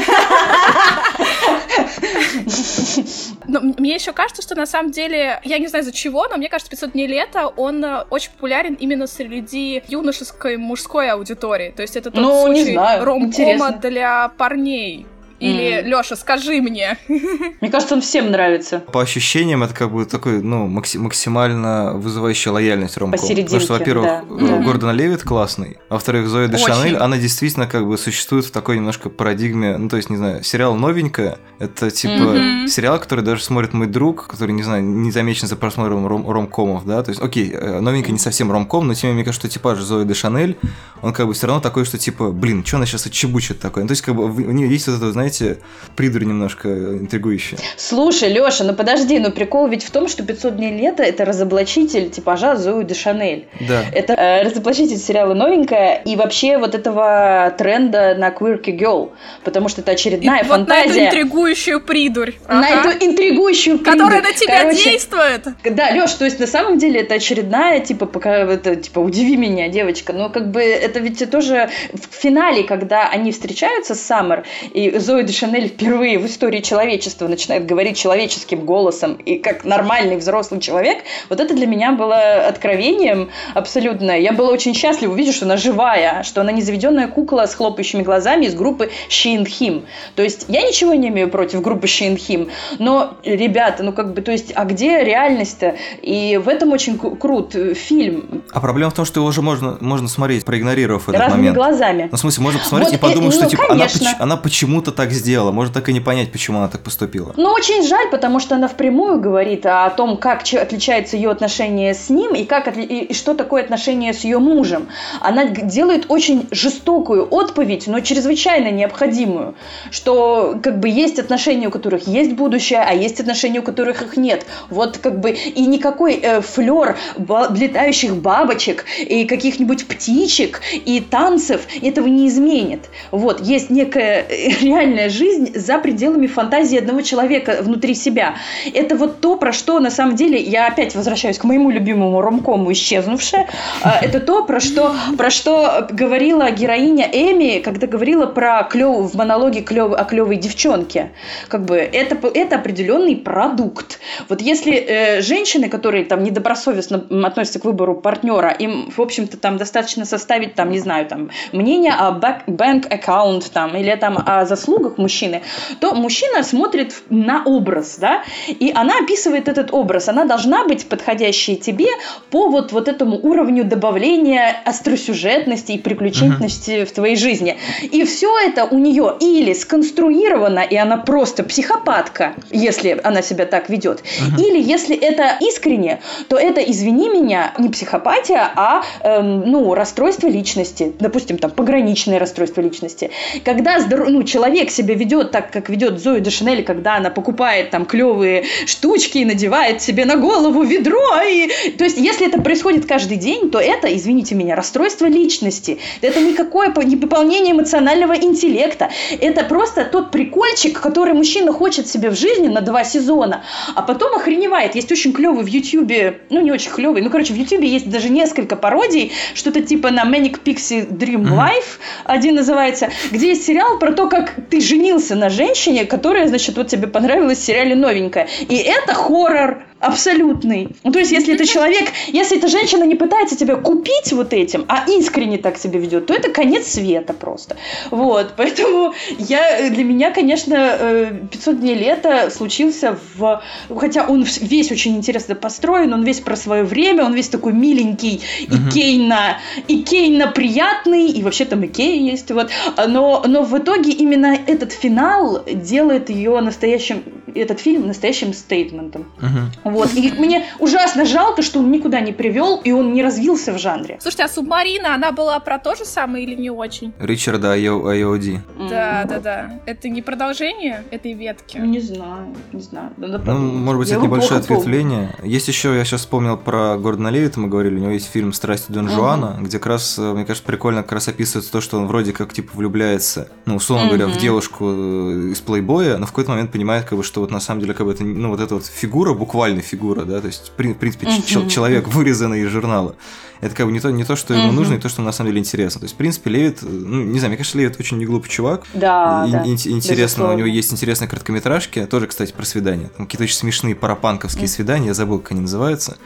C: Но мне еще кажется, что на самом деле, я не знаю за чего, но мне кажется, 500 дней лета, он э, очень популярен именно среди юношеской мужской аудитории. То есть это тот ну, случай ромкома для парней. Или, mm. Лёша, скажи мне.
A: Мне кажется, он всем нравится.
B: По ощущениям, это как бы такой, ну, максимально вызывающая лояльность ромком. Потому что, во-первых, да. Гордон Левит классный, а во-вторых, Зоя де Шанель, она действительно как бы существует в такой немножко парадигме, ну, то есть, не знаю, сериал «Новенькая», это типа mm-hmm. сериал, который даже смотрит мой друг, который, не знаю, не замечен за просмотром ром- ромкомов, да, то есть, окей, э, «Новенькая» не совсем ромком, но тем не менее, мне кажется, что типаж Зои де Шанель, он как бы все равно такой, что типа, блин, что она сейчас отчебучит такое? Ну, то есть, как бы у нее есть вот это, знаете, знаете, придурь немножко интригующая.
A: Слушай, Лёша, ну подожди, ну прикол ведь в том, что 500 дней лета это разоблачитель типажа Зои де Шанель.
B: Да.
A: Это э, разоблачитель сериала новенькая и вообще вот этого тренда на quirky girl, потому что это очередная
C: и
A: фантазия. Вот
C: на эту интригующую придурь.
A: Ага. На эту интригующую придурь.
C: Которая на тебя Короче, действует.
A: Да, Лёш, то есть на самом деле это очередная, типа, пока это, типа, удиви меня, девочка, но как бы это ведь тоже в финале, когда они встречаются с Саммер, и Зои Зои де Шанель впервые в истории человечества начинает говорить человеческим голосом и как нормальный взрослый человек, вот это для меня было откровением абсолютно. Я была очень счастлива увидеть, что она живая, что она не заведенная кукла с хлопающими глазами из группы She and Him. То есть я ничего не имею против группы She and Him, но, ребята, ну как бы, то есть, а где реальность-то? И в этом очень крут фильм.
B: А проблема в том, что его уже можно, можно смотреть, проигнорировав этот
A: Разными
B: момент.
A: глазами.
B: Ну, в смысле, можно посмотреть
A: Вот,
B: и подумать, что
A: ну,
B: типа она,
A: конечно.
B: она почему-то так сделала. Можно так и не понять, почему она так поступила.
A: Ну, очень жаль, потому что она впрямую говорит о том, как отличается ее отношение с ним и, как и, что такое отношение с ее мужем. Она делает очень жестокую отповедь, но чрезвычайно необходимую, что как бы есть отношения, у которых есть будущее, а есть отношения, у которых их нет. Вот как бы и никакой э, флер летающих бабочек и каких-нибудь птичек и танцев этого не изменит. Вот, есть некая э, реальная жизнь за пределами фантазии одного человека внутри себя. Это вот то, про что на самом деле, я опять возвращаюсь к моему любимому ромкому «Исчезнувшая», А, это то, про что, про что говорила героиня Эми, когда говорила про клёв, в монологе клёв, о клевой девчонке. Как бы это, это определенный продукт. Вот если э, женщины, которые там недобросовестно относятся к выбору партнера, им, в общем-то, там достаточно составить, там, не знаю, там, мнение о банк аккаунт там, или там о заслугах мужчины, то мужчина смотрит на образ, да, и она описывает этот образ. Она должна быть подходящей тебе по вот, вот этому уровню добавления остросюжетности и приключительности в твоей жизни. И все это у нее или сконструировано, и она просто психопатка, если она себя так ведет, или если это искренне, то это, извини меня, не психопатия, а эм, ну, расстройство личности. Допустим, там, пограничное расстройство личности. Когда здор- ну, человек себя ведет так, как ведет Зои де Шанель, когда она покупает там клевые штучки и надевает себе на голову ведро. И... То есть, если это происходит каждый день, то это, извините меня, расстройство личности. Это никакое не выполнение эмоционального интеллекта. Это просто тот прикольчик, который мужчина хочет себе в жизни на два сезона, а потом охреневает. Есть очень клевый в Ютьюбе, ну не очень клевый, ну короче, в Ютьюбе есть даже несколько пародий, что-то типа на Manic Pixie Dream Life, один называется, где есть сериал про то, как ты женился на женщине, которая, значит, вот тебе понравилась в сериале новенькая. И это хоррор абсолютный. Ну, то есть, если это человек, если эта женщина не пытается тебя купить вот этим, а искренне так себя ведет, то это конец света просто. Вот, поэтому я, для меня, конечно, э, 500 дней лета случился в... Хотя он весь очень интересно построен, он весь про свое время, он весь такой миленький, икейно, икейно приятный, и вообще там Икея есть, вот. Но, но в итоге именно этот финал делает ее настоящим, этот фильм настоящим стейтментом.
B: Мгм.
A: Вот. И мне ужасно жалко, что он никуда не привел, и он не развился в жанре.
C: Слушайте, а Субмарина, она была про то же самое или не очень?
B: Ричарда Айо- Айоди.
C: Да, да, да. Это не продолжение этой ветки?
A: Не знаю, не знаю. Надо
B: Ну, может быть,
A: Я
B: это небольшое
A: помню.
B: ответвление. Есть еще, я сейчас вспомнил про Гордона Левита, мы говорили, у него есть фильм «Страсти Дон Жуана», где как раз, э, мне кажется, прикольно как раз описывается то, что он вроде как, типа, влюбляется, ну, условно говоря, в девушку э, из плейбоя, но в какой-то момент понимает, как бы, что вот на самом деле, как бы, это, ну, вот эта вот фигура, буквально фигура, да, то есть, в при- в принципе,
A: Мгм.
B: человек, вырезанный из журнала. Это как бы не то, не то, что ему
A: Мгм.
B: нужно, и то, что на самом деле интересно. То есть, в принципе, Левит, э, ну, не знаю, мне кажется, Левит очень неглупый чувак,
A: Да,
B: и-
A: да.
B: ин- интересно, у него есть интересные короткометражки, тоже, кстати, про свидания. Там какие-то очень смешные парапанковские свидания, я забыл, как они называются.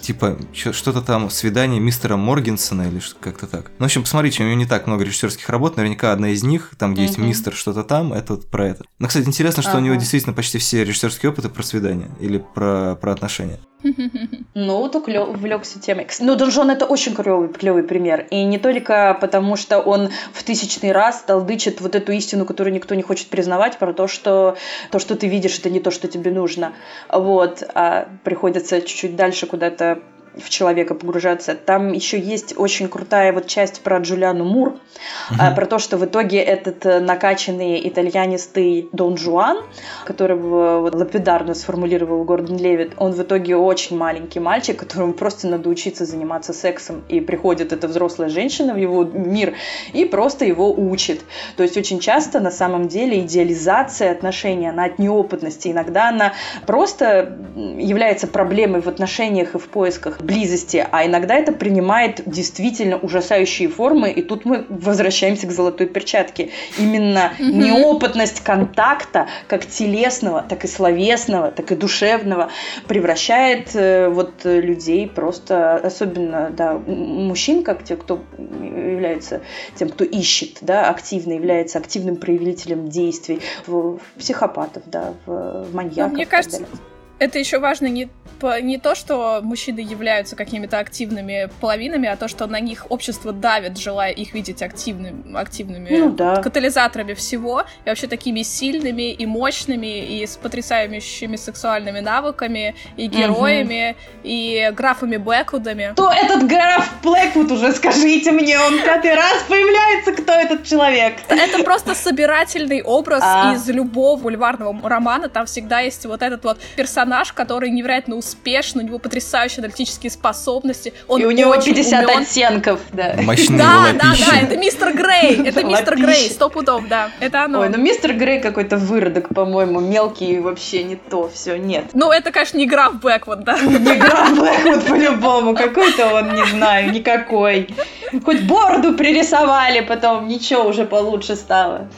B: Типа, что-то там, свидание мистера Моргенсона или как-то так. Ну, в общем, посмотрите, у него не так много режиссерских работ, наверняка одна из них, там, где есть
A: Мгм.
B: мистер что-то там, это вот про это. Но, кстати, интересно, что у него
A: Ага.
B: действительно почти все режиссерские опыты про свидания или про, про отношения.
A: Ну, клё- увлекся темой. Ну, Донжон это очень клевый, клевый пример. И не только потому, что он в тысячный раз толдычит вот эту истину, которую никто не хочет признавать, про то, что то, что ты видишь, это не то, что тебе нужно. Вот. А приходится чуть-чуть дальше куда-то в человека погружаться. Там еще есть очень крутая вот часть про Джулиану Мур, а, про то, что в итоге этот э, накачанный итальянистый Дон Жуан, которого вот лапидарно сформулировал Гордон Левит, он в итоге очень маленький мальчик, которому просто надо учиться заниматься сексом, и приходит эта взрослая женщина в его мир и просто его учит. То есть очень часто на самом деле идеализация отношений, она от неопытности, иногда она просто является проблемой в отношениях и в поисках близости, а иногда это принимает действительно ужасающие формы, и тут мы возвращаемся к золотой перчатке. Именно неопытность контакта, как телесного, так и словесного, так и душевного, превращает э, вот людей просто, особенно, да, мужчин, как те, кто является тем, кто ищет, да, активно является активным проявителем действий, в, в психопатов, да, в, в маньяков.
C: Мне кажется, это еще важно не, не то, что мужчины являются какими-то активными половинами, а то, что на них общество давит, желая их видеть активными, активными
A: ну, да.
C: катализаторами всего, и вообще такими сильными и мощными, и с потрясающими сексуальными навыками, и героями, угу. и графами Блэквудами.
A: Кто этот граф Блэквуд уже, скажите мне, он пятый раз появляется, кто этот человек?
C: Это просто собирательный образ а. из любого бульварного романа, там всегда есть вот этот вот персонаж персонаж, который невероятно успешный, у него потрясающие аналитические способности. Он
A: и у него 50 умен. оттенков, да.
B: Мощные
C: да, да, да, это мистер Грей, это мистер Грей, сто пудов, да, это оно.
A: Ой, ну мистер Грей какой-то выродок, по-моему, мелкий вообще не то, все, нет.
C: Ну, это, конечно, не граф Бэквуд, да.
A: Не граф Бэквуд по-любому, какой-то он, не знаю, никакой. Хоть бороду пририсовали потом, ничего, уже получше стало.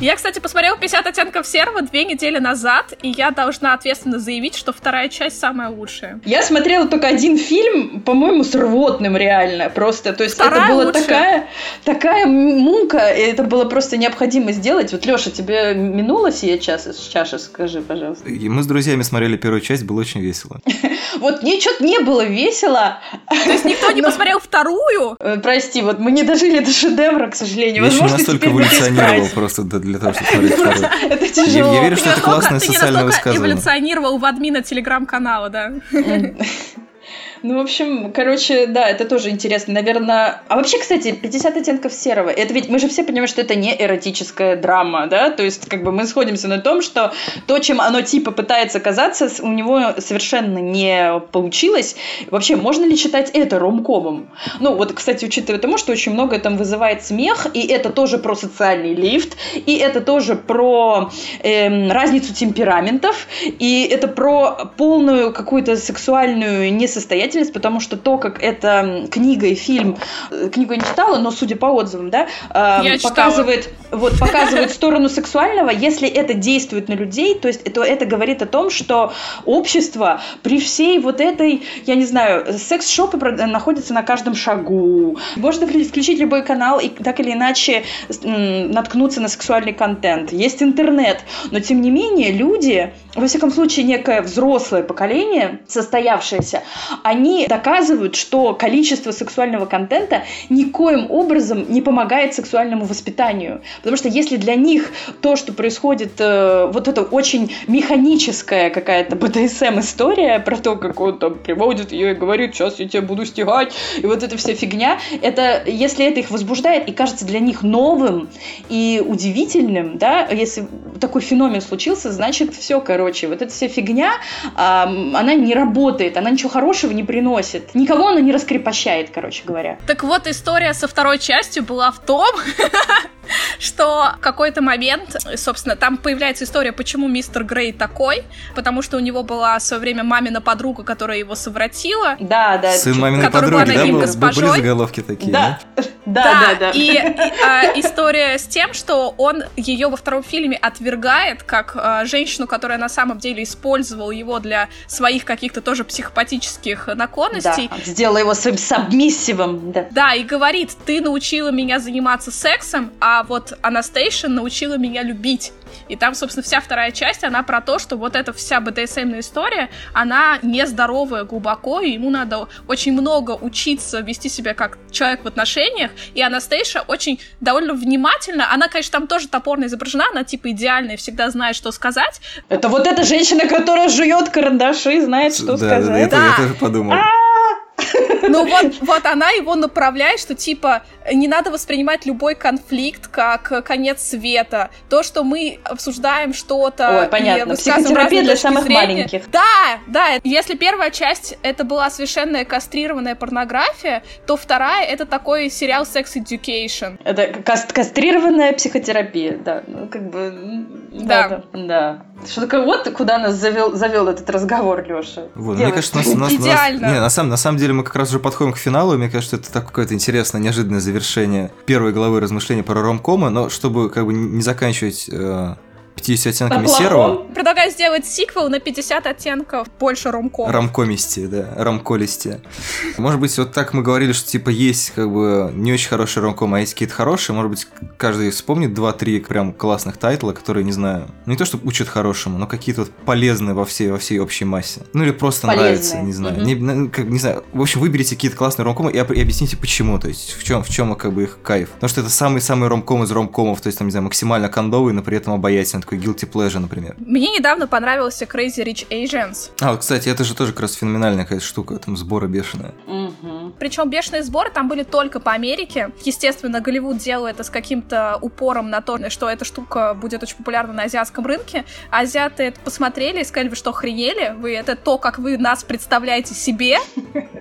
C: Я, кстати, посмотрела 50 оттенков серого две недели назад, и я должна ответственно заявить, заявить, что вторая часть самая лучшая.
A: Я смотрела только один фильм, по-моему, с рвотным реально. Просто, то есть Вторая это была лучше. такая, такая мунка, и это было просто необходимо сделать. Вот, Леша, тебе минула сия час, чаша, скажи, пожалуйста.
B: И мы с друзьями смотрели первую часть, было очень весело.
A: Вот мне что-то не было весело.
C: То есть никто не посмотрел вторую?
A: Э, прости, вот мы не дожили до шедевра, к сожалению.
B: Я еще настолько эволюционировал просто для того, чтобы смотреть вторую.
A: Это тяжело.
B: Я верю, что это классное социальное высказывание.
C: эволюционировал в админа телеграм-канала, да.
A: Ну, в общем, короче, да, это тоже интересно. Наверное... А вообще, кстати, 50 оттенков серого. Это ведь мы же все понимаем, что это не эротическая драма, да? То есть, как бы мы сходимся на том, что то, чем оно типа пытается казаться, у него совершенно не получилось. Вообще, можно ли считать это ромкомом? Ну, вот, кстати, учитывая тому, что очень много там вызывает смех, и это тоже про социальный лифт, и это тоже про эм, разницу темпераментов, и это про полную какую-то сексуальную несостоятельность деятельность, потому что то, как эта книга и фильм, э, книгу я не читала, но судя по отзывам, да,
C: э,
A: показывает, вот, показывает сторону сексуального, если это действует на людей, то есть то это говорит о том, что общество при всей вот этой, я не знаю, секс-шопы находятся на каждом шагу, можно включить любой канал и так или иначе наткнуться на сексуальный контент. Есть интернет, но тем не менее люди, во всяком случае некое взрослое поколение, состоявшееся, они они доказывают, что количество сексуального контента никоим образом не помогает сексуальному воспитанию. Потому что если для них то, что происходит, э, вот это очень механическая какая-то БДСМ-история про то, как он там приводит ее и говорит, сейчас я тебя буду стягать, и вот эта вся фигня, это, если это их возбуждает и кажется для них новым и удивительным, да, если такой феномен случился, значит, все, короче, вот эта вся фигня, она не работает, она ничего хорошего не приносит. Никого она не раскрепощает, короче говоря.
C: Так вот, история со второй частью была в том, что в какой-то момент, собственно, там появляется история, почему мистер Грей такой, потому что у него была в свое время мамина подруга, которая его совратила.
A: Да, да.
B: Сын маминой подруги, да, был, были заголовки такие,
A: да?
B: Да,
C: да, да. да. И, и а, история с тем, что он ее во втором фильме отвергает как а, женщину, которая на самом деле использовала его для своих каких-то тоже психопатических наклонностей.
A: Да, сделала его своим сабмиссивом. Да.
C: да, и говорит, ты научила меня заниматься сексом, а вот Анастейшн научила меня любить. И там, собственно, вся вторая часть, она про то, что вот эта вся БДСМная история, она нездоровая глубоко, и ему надо очень много учиться вести себя как человек в отношениях, и Анастейша очень довольно внимательно, она, конечно, там тоже топорно изображена, она типа идеальная, всегда знает, что сказать.
A: Это вот эта женщина, которая жует карандаши, знает, что
B: да,
A: сказать.
B: Да, это я тоже подумал. А!
C: Ну вот, вот она его направляет, что типа не надо воспринимать любой конфликт как конец света. То, что мы обсуждаем что-то
A: Ой, понятно. Психотерапия для самых
C: зрения.
A: маленьких.
C: Да, да. Если первая часть это была совершенная кастрированная порнография, то вторая это такой сериал Sex Education.
A: Это каст кастрированная психотерапия, да. Ну, как бы...
C: Да.
A: Да. да. Что такое, вот куда нас завел, завел этот разговор, Леша.
B: Вот, мне кажется, нас, нас,
C: Идеально.
B: Нас, не, на, самом, на самом деле мы как раз уже подходим к финалу, и мне кажется, это так какое-то интересное, неожиданное завершение первой главы размышления про ромкома, но чтобы как бы не заканчивать э, 50 оттенками
A: По-плохому.
B: серого,
C: Предлагаю сделать сиквел на 50 оттенков больше ромком.
B: рамкомисти, да, рамколисти. Может быть, вот так мы говорили, что типа есть как бы не очень хороший ромком, а есть какие-то хорошие. Может быть, каждый вспомнит 2-3 прям классных тайтла, которые, не знаю, ну не то, что учат хорошему, но какие-то вот полезные во всей, во всей общей массе. Ну или просто
A: Полезные.
B: нравятся, не знаю.
A: Мгм.
B: Не, как, не знаю. В общем, выберите какие-то классные ромкомы и, и объясните, почему. То есть, в чем, в чем как бы их кайф. Потому что это самый-самый ромком из ромкомов, то есть, там, не знаю, максимально кондовый, но при этом обаятельный, такой guilty pleasure, например.
C: Мне недавно понравился Crazy Rich Asians.
B: А, вот, кстати, это же тоже как раз феноменальная какая-то штука, там сбора бешеная.
A: Мгм.
C: Причем бешеные сборы там были только по Америке. Естественно, Голливуд делал это с каким-то упором на то, что эта штука будет очень популярна на азиатском рынке. Азиаты это посмотрели и сказали, вы что, охренели? Вы это то, как вы нас представляете себе?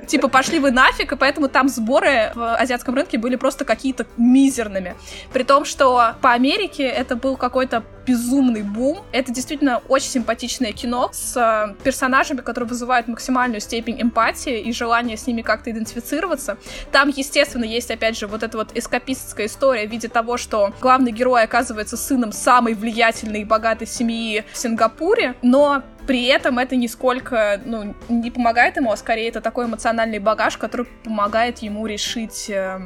C: Типа, пошли вы нафиг, и поэтому там сборы в азиатском рынке были просто какие-то мизерными. При том, что по Америке это был какой-то безумный бум. Это действительно очень симпатичное кино с э, персонажами, которые вызывают максимальную степень эмпатии и желание с ними как-то идентифицироваться. Там, естественно, есть, опять же, вот эта вот эскапистская история в виде того, что главный герой оказывается сыном самой влиятельной и богатой семьи в Сингапуре, но при этом это нисколько ну, не помогает ему, а скорее это такой эмоциональный багаж, который помогает ему решить э,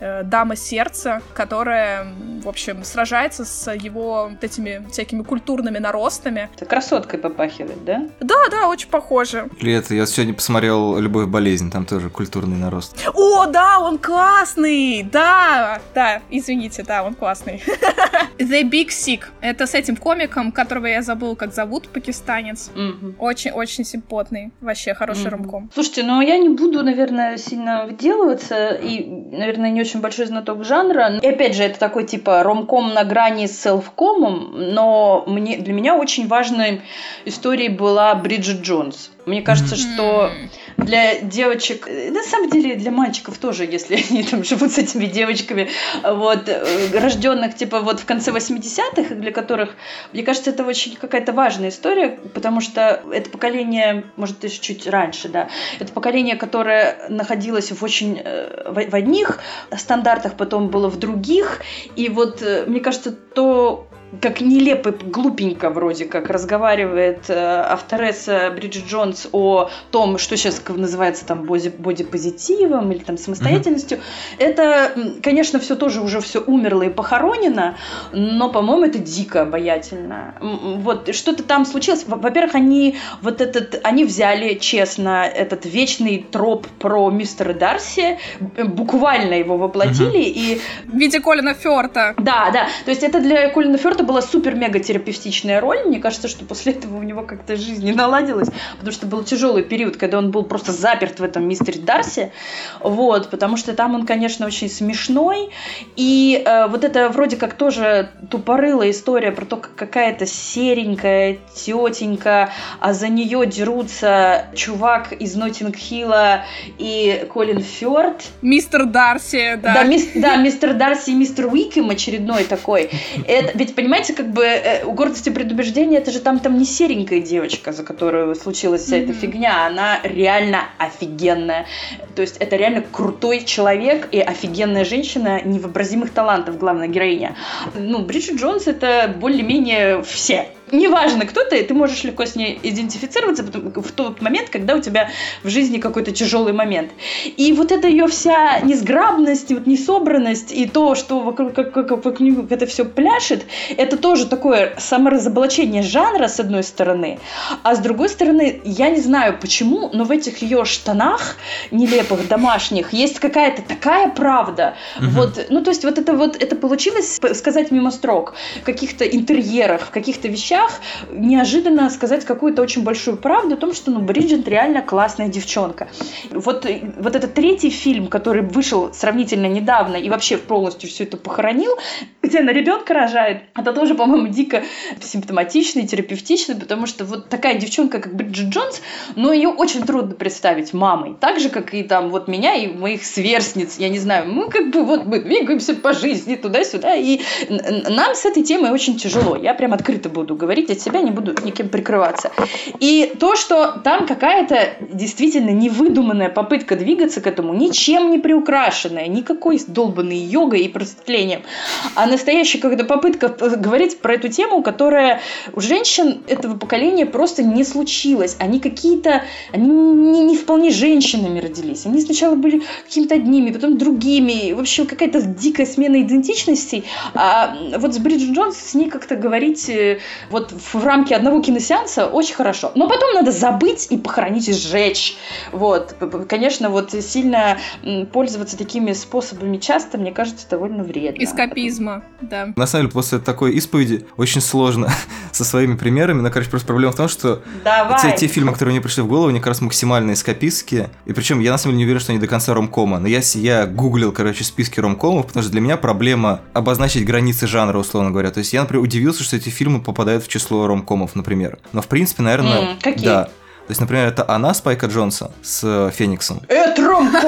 C: э, дама сердца, которая, в общем, сражается с его вот этими всякими культурными наростами.
A: Это красоткой попахивает, да?
C: Да, да, очень похоже.
B: Или это я сегодня посмотрел «Любовь болезнь», там тоже культурный нарост.
C: О, да, он классный! Да, да, извините, да, он классный. The Big Sick. Это с этим комиком, которого я забыл, как зовут, пакистанец.
A: Мгм.
C: Очень-очень симпотный. Вообще хороший ромком.
A: Слушайте, ну я не буду, наверное, сильно вделываться и, наверное, не очень большой знаток жанра. И опять же, это такой типа ромком на грани с селфкомом, но мне, для меня очень важной историей была Бриджит Джонс. Мне кажется, что для девочек, э, на самом деле для мальчиков тоже, если они там живут с этими девочками, вот, рожденных типа вот в конце 80-х, для которых, мне кажется, это очень какая-то важная история, потому что это поколение, может, еще чуть раньше, да, это поколение, которое находилось в очень, э, в, в одних стандартах, потом было в других, и вот, э, мне кажется, то, как нелепо, глупенько вроде как разговаривает э, авторесса Бриджит Джонс о том, что сейчас называется там боди, бодипозитивом или там самостоятельностью. Это, м, конечно, все тоже уже все умерло и похоронено, но, по-моему, это дико обаятельно. Вот что-то там случилось. Во- Во-первых, они вот этот, они взяли честно этот вечный троп про мистера Дарси, б- буквально его воплотили и
C: В виде Колина Фёрта.
A: да, да. То есть это для Колина Фёрта была супер-мега терапевтичная роль. Мне кажется, что после этого у него как-то жизнь не наладилась, потому что был тяжелый период, когда он был просто заперт в этом мистере Дарси. Вот, потому что там он, конечно, очень смешной. И э, вот это вроде как тоже тупорылая история про то, как какая-то серенькая тетенька, а за нее дерутся чувак из Ноттинг-Хилла и Колин Фёрд.
C: Мистер Дарси, да.
A: Да, мис- да, мистер Дарси и мистер Уикем очередной такой. Это, ведь, понимаете, как бы э, у гордости и предубеждения, это же там, там не серенькая девочка, за которую случилась вся эта
C: Мгм.
A: фигня, она реально офигенная. То есть это реально крутой человек и офигенная женщина невообразимых талантов, главная героиня. Ну, Бриджит Джонс это более-менее все. Неважно, кто ты, ты можешь легко с ней идентифицироваться в тот момент, когда у тебя в жизни какой-то тяжелый момент. И вот эта ее вся несграбность, вот несобранность и то, что вокруг, как, как- вокруг него это все пляшет, это тоже такое саморазоблачение жанра, с одной стороны, а с другой стороны, я не знаю почему, но в этих ее штанах нелепых, домашних, есть какая-то такая правда.
B: Мгм.
A: Вот, ну, то есть вот это вот, это получилось сказать мимо строк, в каких-то интерьерах, в каких-то вещах, неожиданно сказать какую-то очень большую правду о том, что, ну, Бриджит реально классная девчонка. Вот, э, вот этот третий фильм, который вышел сравнительно недавно и вообще полностью все это похоронил, где она ребенка рожает, это тоже, по-моему, дико симптоматично и терапевтично, потому что вот такая девчонка, как Бриджит Джонс, но ее очень трудно представить мамой. Так же, как и там вот меня и моих сверстниц, я не знаю, мы как бы вот мы двигаемся по жизни туда-сюда, и нам с этой темой очень тяжело. Я прям открыто буду говорить от себя, не буду никем прикрываться. И то, что там какая-то действительно невыдуманная попытка двигаться к этому, ничем не приукрашенная, никакой долбанной йогой и просветлением, а настоящая какая-то попытка говорить про эту тему, которая у женщин этого поколения просто не случилась. Они какие-то, они не, не вполне женщинами родились. Они сначала были какими-то одними, потом другими. В общем, какая-то дикая смена идентичностей. А вот с Бриджит Джонс с ней как-то говорить э, вот в рамке одного киносеанса очень хорошо. Но потом надо забыть и похоронить и сжечь. Вот. Конечно, вот сильно пользоваться такими способами часто, мне кажется, довольно вредно.
C: Эскапизма, да.
B: На самом деле, после такой исповеди очень сложно со своими примерами. Но, короче, просто проблема в том, что
A: Давай.
B: те, те фильмы, которые мне пришли в голову, они как раз максимально эскапистские. И причем я на самом деле не уверен, что они до конца ромкома. Но я, я гуглил, короче, списки ромкомов, потому что для меня проблема обозначить границы жанра, условно говоря. То есть я, например, удивился, что эти фильмы попадают в число ромкомов, например. Но в принципе, наверное,
A: mm, какие?
B: да. То есть, например, это она Спайка Джонса с э, Фениксом.
A: Это ромком!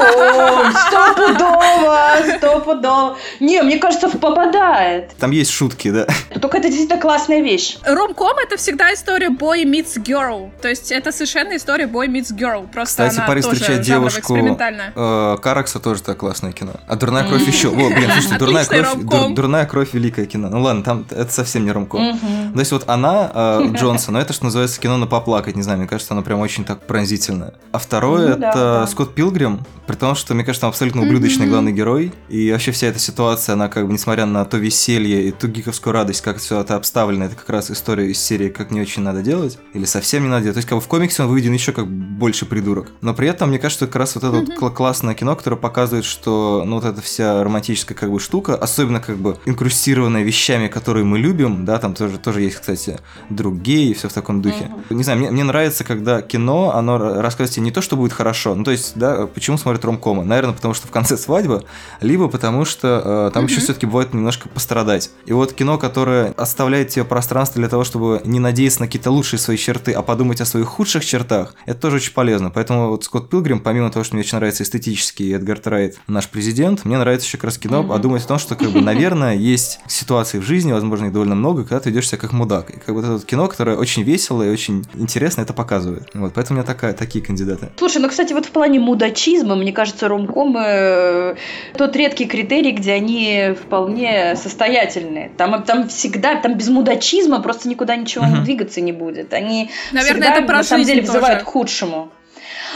A: Стопудово! Стопудово! Не, мне кажется, попадает.
B: Там есть шутки, да.
A: Только это действительно классная вещь.
C: Ромком это всегда история boy meets girl. То есть это совершенно история boy meets girl. Просто
B: Кстати,
C: она тоже
B: встречает девушку. Э, Каракса тоже так классное кино. А Дурная кровь еще. О, блин, слушайте, Дурная кровь, дур, Дурная кровь великое кино. Ну ладно, там это совсем не ромком. То есть вот она, э, Джонсон, но это что называется кино на поплакать, не знаю, мне кажется, оно прям очень так пронзительно. А второе ну, это да. Скотт Пилгрим, при том, что, мне кажется, там абсолютно ублюдочный mm-hmm. главный герой. И вообще вся эта ситуация, она как бы, несмотря на то веселье и ту гиковскую радость, как все это обставлено, это как раз история из серии «Как не очень надо делать» или «Совсем не надо делать». То есть, как бы в комиксе он выведен еще как больше придурок. Но при этом, мне кажется, как раз вот это mm-hmm. вот классное кино, которое показывает, что, ну, вот эта вся романтическая как бы штука, особенно как бы инкрустированная вещами, которые мы любим, да, там тоже, тоже есть, кстати, друг гей и все в таком духе. Mm-hmm. Не знаю, мне, мне нравится, когда кино, оно рассказывает тебе не то, что будет хорошо, ну, то есть, да, почему смотрят ромкомы? Наверное, потому что в конце свадьба, либо потому что э, там mm-hmm. еще все-таки бывает немножко пострадать. И вот кино, которое оставляет тебе пространство для того, чтобы не надеяться на какие-то лучшие свои черты, а подумать о своих худших чертах, это тоже очень полезно. Поэтому вот Скотт Пилгрим, помимо того, что мне очень нравится эстетический Эдгар Трайт, наш президент, мне нравится еще как раз кино, mm-hmm. а думать о том, что, как бы, наверное, есть ситуации в жизни, возможно, их довольно много, когда ты ведешь себя как мудак. И как бы это кино, которое очень весело и очень интересно это показывает. Вот, поэтому у меня такая, такие кандидаты.
A: Слушай, ну, кстати, вот в плане мудачизма, мне кажется, ромкомы э, тот редкий критерий, где они вполне состоятельные. Там, там всегда, там без мудачизма просто никуда ничего uh-huh. двигаться не будет. Они
C: Наверное,
A: всегда,
C: это про
A: на самом деле,
C: тоже.
A: вызывают к худшему.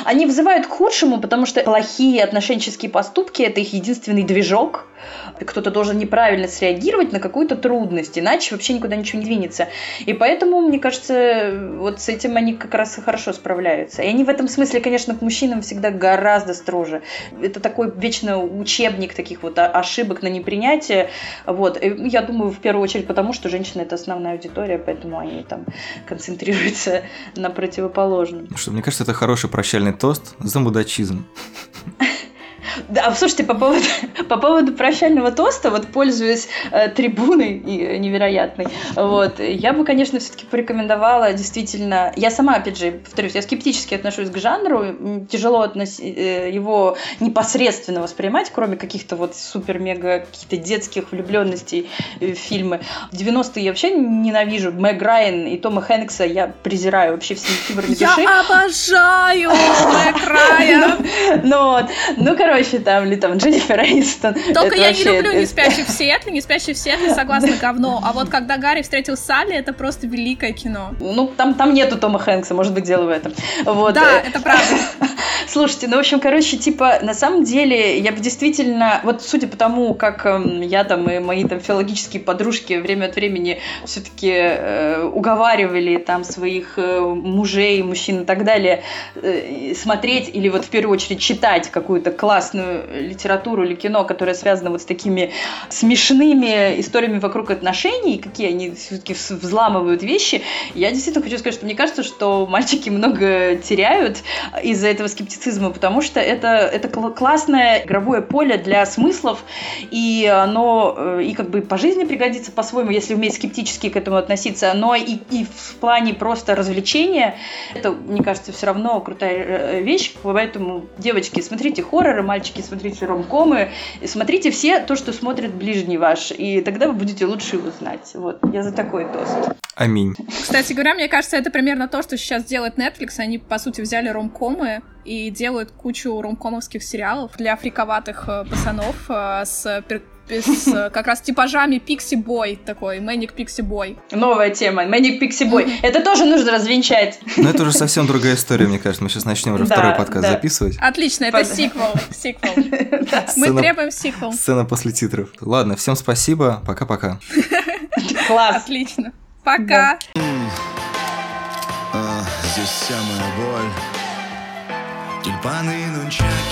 A: Они вызывают к худшему, потому что плохие отношенческие поступки – это их единственный движок – кто-то должен неправильно среагировать на какую-то трудность, иначе вообще никуда ничего не двинется. И поэтому, мне кажется, вот с этим они как раз и хорошо справляются. И они в этом смысле, конечно, к мужчинам всегда гораздо строже. Это такой вечно учебник таких вот ошибок на непринятие. Вот. И я думаю, в первую очередь потому, что женщина – это основная аудитория, поэтому они там концентрируются на противоположном.
B: Что, мне кажется, это хороший прощальный тост за мудачизм.
A: Да, слушайте, по поводу, по поводу прощального тоста, вот пользуясь э, трибуной и, невероятной, вот, я бы, конечно, все-таки порекомендовала действительно, я сама, опять же, повторюсь, я скептически отношусь к жанру, тяжело относ... э, его непосредственно воспринимать, кроме каких-то вот супер-мега каких-то детских влюбленностей э, фильмы. 90-е я вообще ненавижу, Мэг Райан и Тома Хэнкса я презираю вообще все фильмы
C: Я обожаю Мэг Райан!
A: Ну ну, короче, короче, там, или там Дженнифер Эйстон.
C: Только я вообще... не люблю «Не спящих в Сиэтле», «Не спящих в Сиэтле», согласно, говно. А вот когда Гарри встретил Салли, это просто великое кино.
A: Ну, там, там нету Тома Хэнкса, может быть, дело в этом. Вот.
C: Да, это правда.
A: Слушайте, ну, в общем, короче, типа, на самом деле, я бы действительно, вот судя по тому, как э, я там и мои там филологические подружки время от времени все-таки э, уговаривали там своих э, мужей, мужчин и так далее э, смотреть или вот в первую очередь читать какую-то классную литературу или кино, которое связано вот с такими смешными историями вокруг отношений, какие они все-таки взламывают вещи, я действительно хочу сказать, что мне кажется, что мальчики много теряют из-за этого скептицизма скептицизма, потому что это, это классное игровое поле для смыслов, и оно э, и как бы по жизни пригодится по-своему, если уметь скептически к этому относиться, но и, и в плане просто развлечения, это, мне кажется, все равно крутая э, вещь, поэтому, девочки, смотрите хорроры, мальчики, смотрите ромкомы, смотрите все то, что смотрит ближний ваш, и тогда вы будете лучше его знать. Вот, я за такой тост.
B: Аминь.
C: Кстати говоря, мне кажется, это примерно то, что сейчас делает Netflix. Они, по сути, взяли ромкомы и делают кучу ромкомовских сериалов для фриковатых э, пацанов э, с, с э, как раз типажами Пикси Бой такой, Мэник Пикси Бой.
A: Новая тема. Manic Pixie Boy. Это тоже нужно развенчать.
B: Но это уже совсем другая история, мне кажется. Мы сейчас начнем уже
A: Да,
B: второй подкаст
A: да.
B: записывать.
C: Отлично, это
A: Под-
C: сиквел. Сиквел. Мы
B: Сцена-
C: требуем сиквел.
B: Сцена после титров. Ладно, всем спасибо. Пока-пока.
A: Класс.
C: Отлично. Пока.
E: А, здесь вся моя боль Тюльпаны нунчаки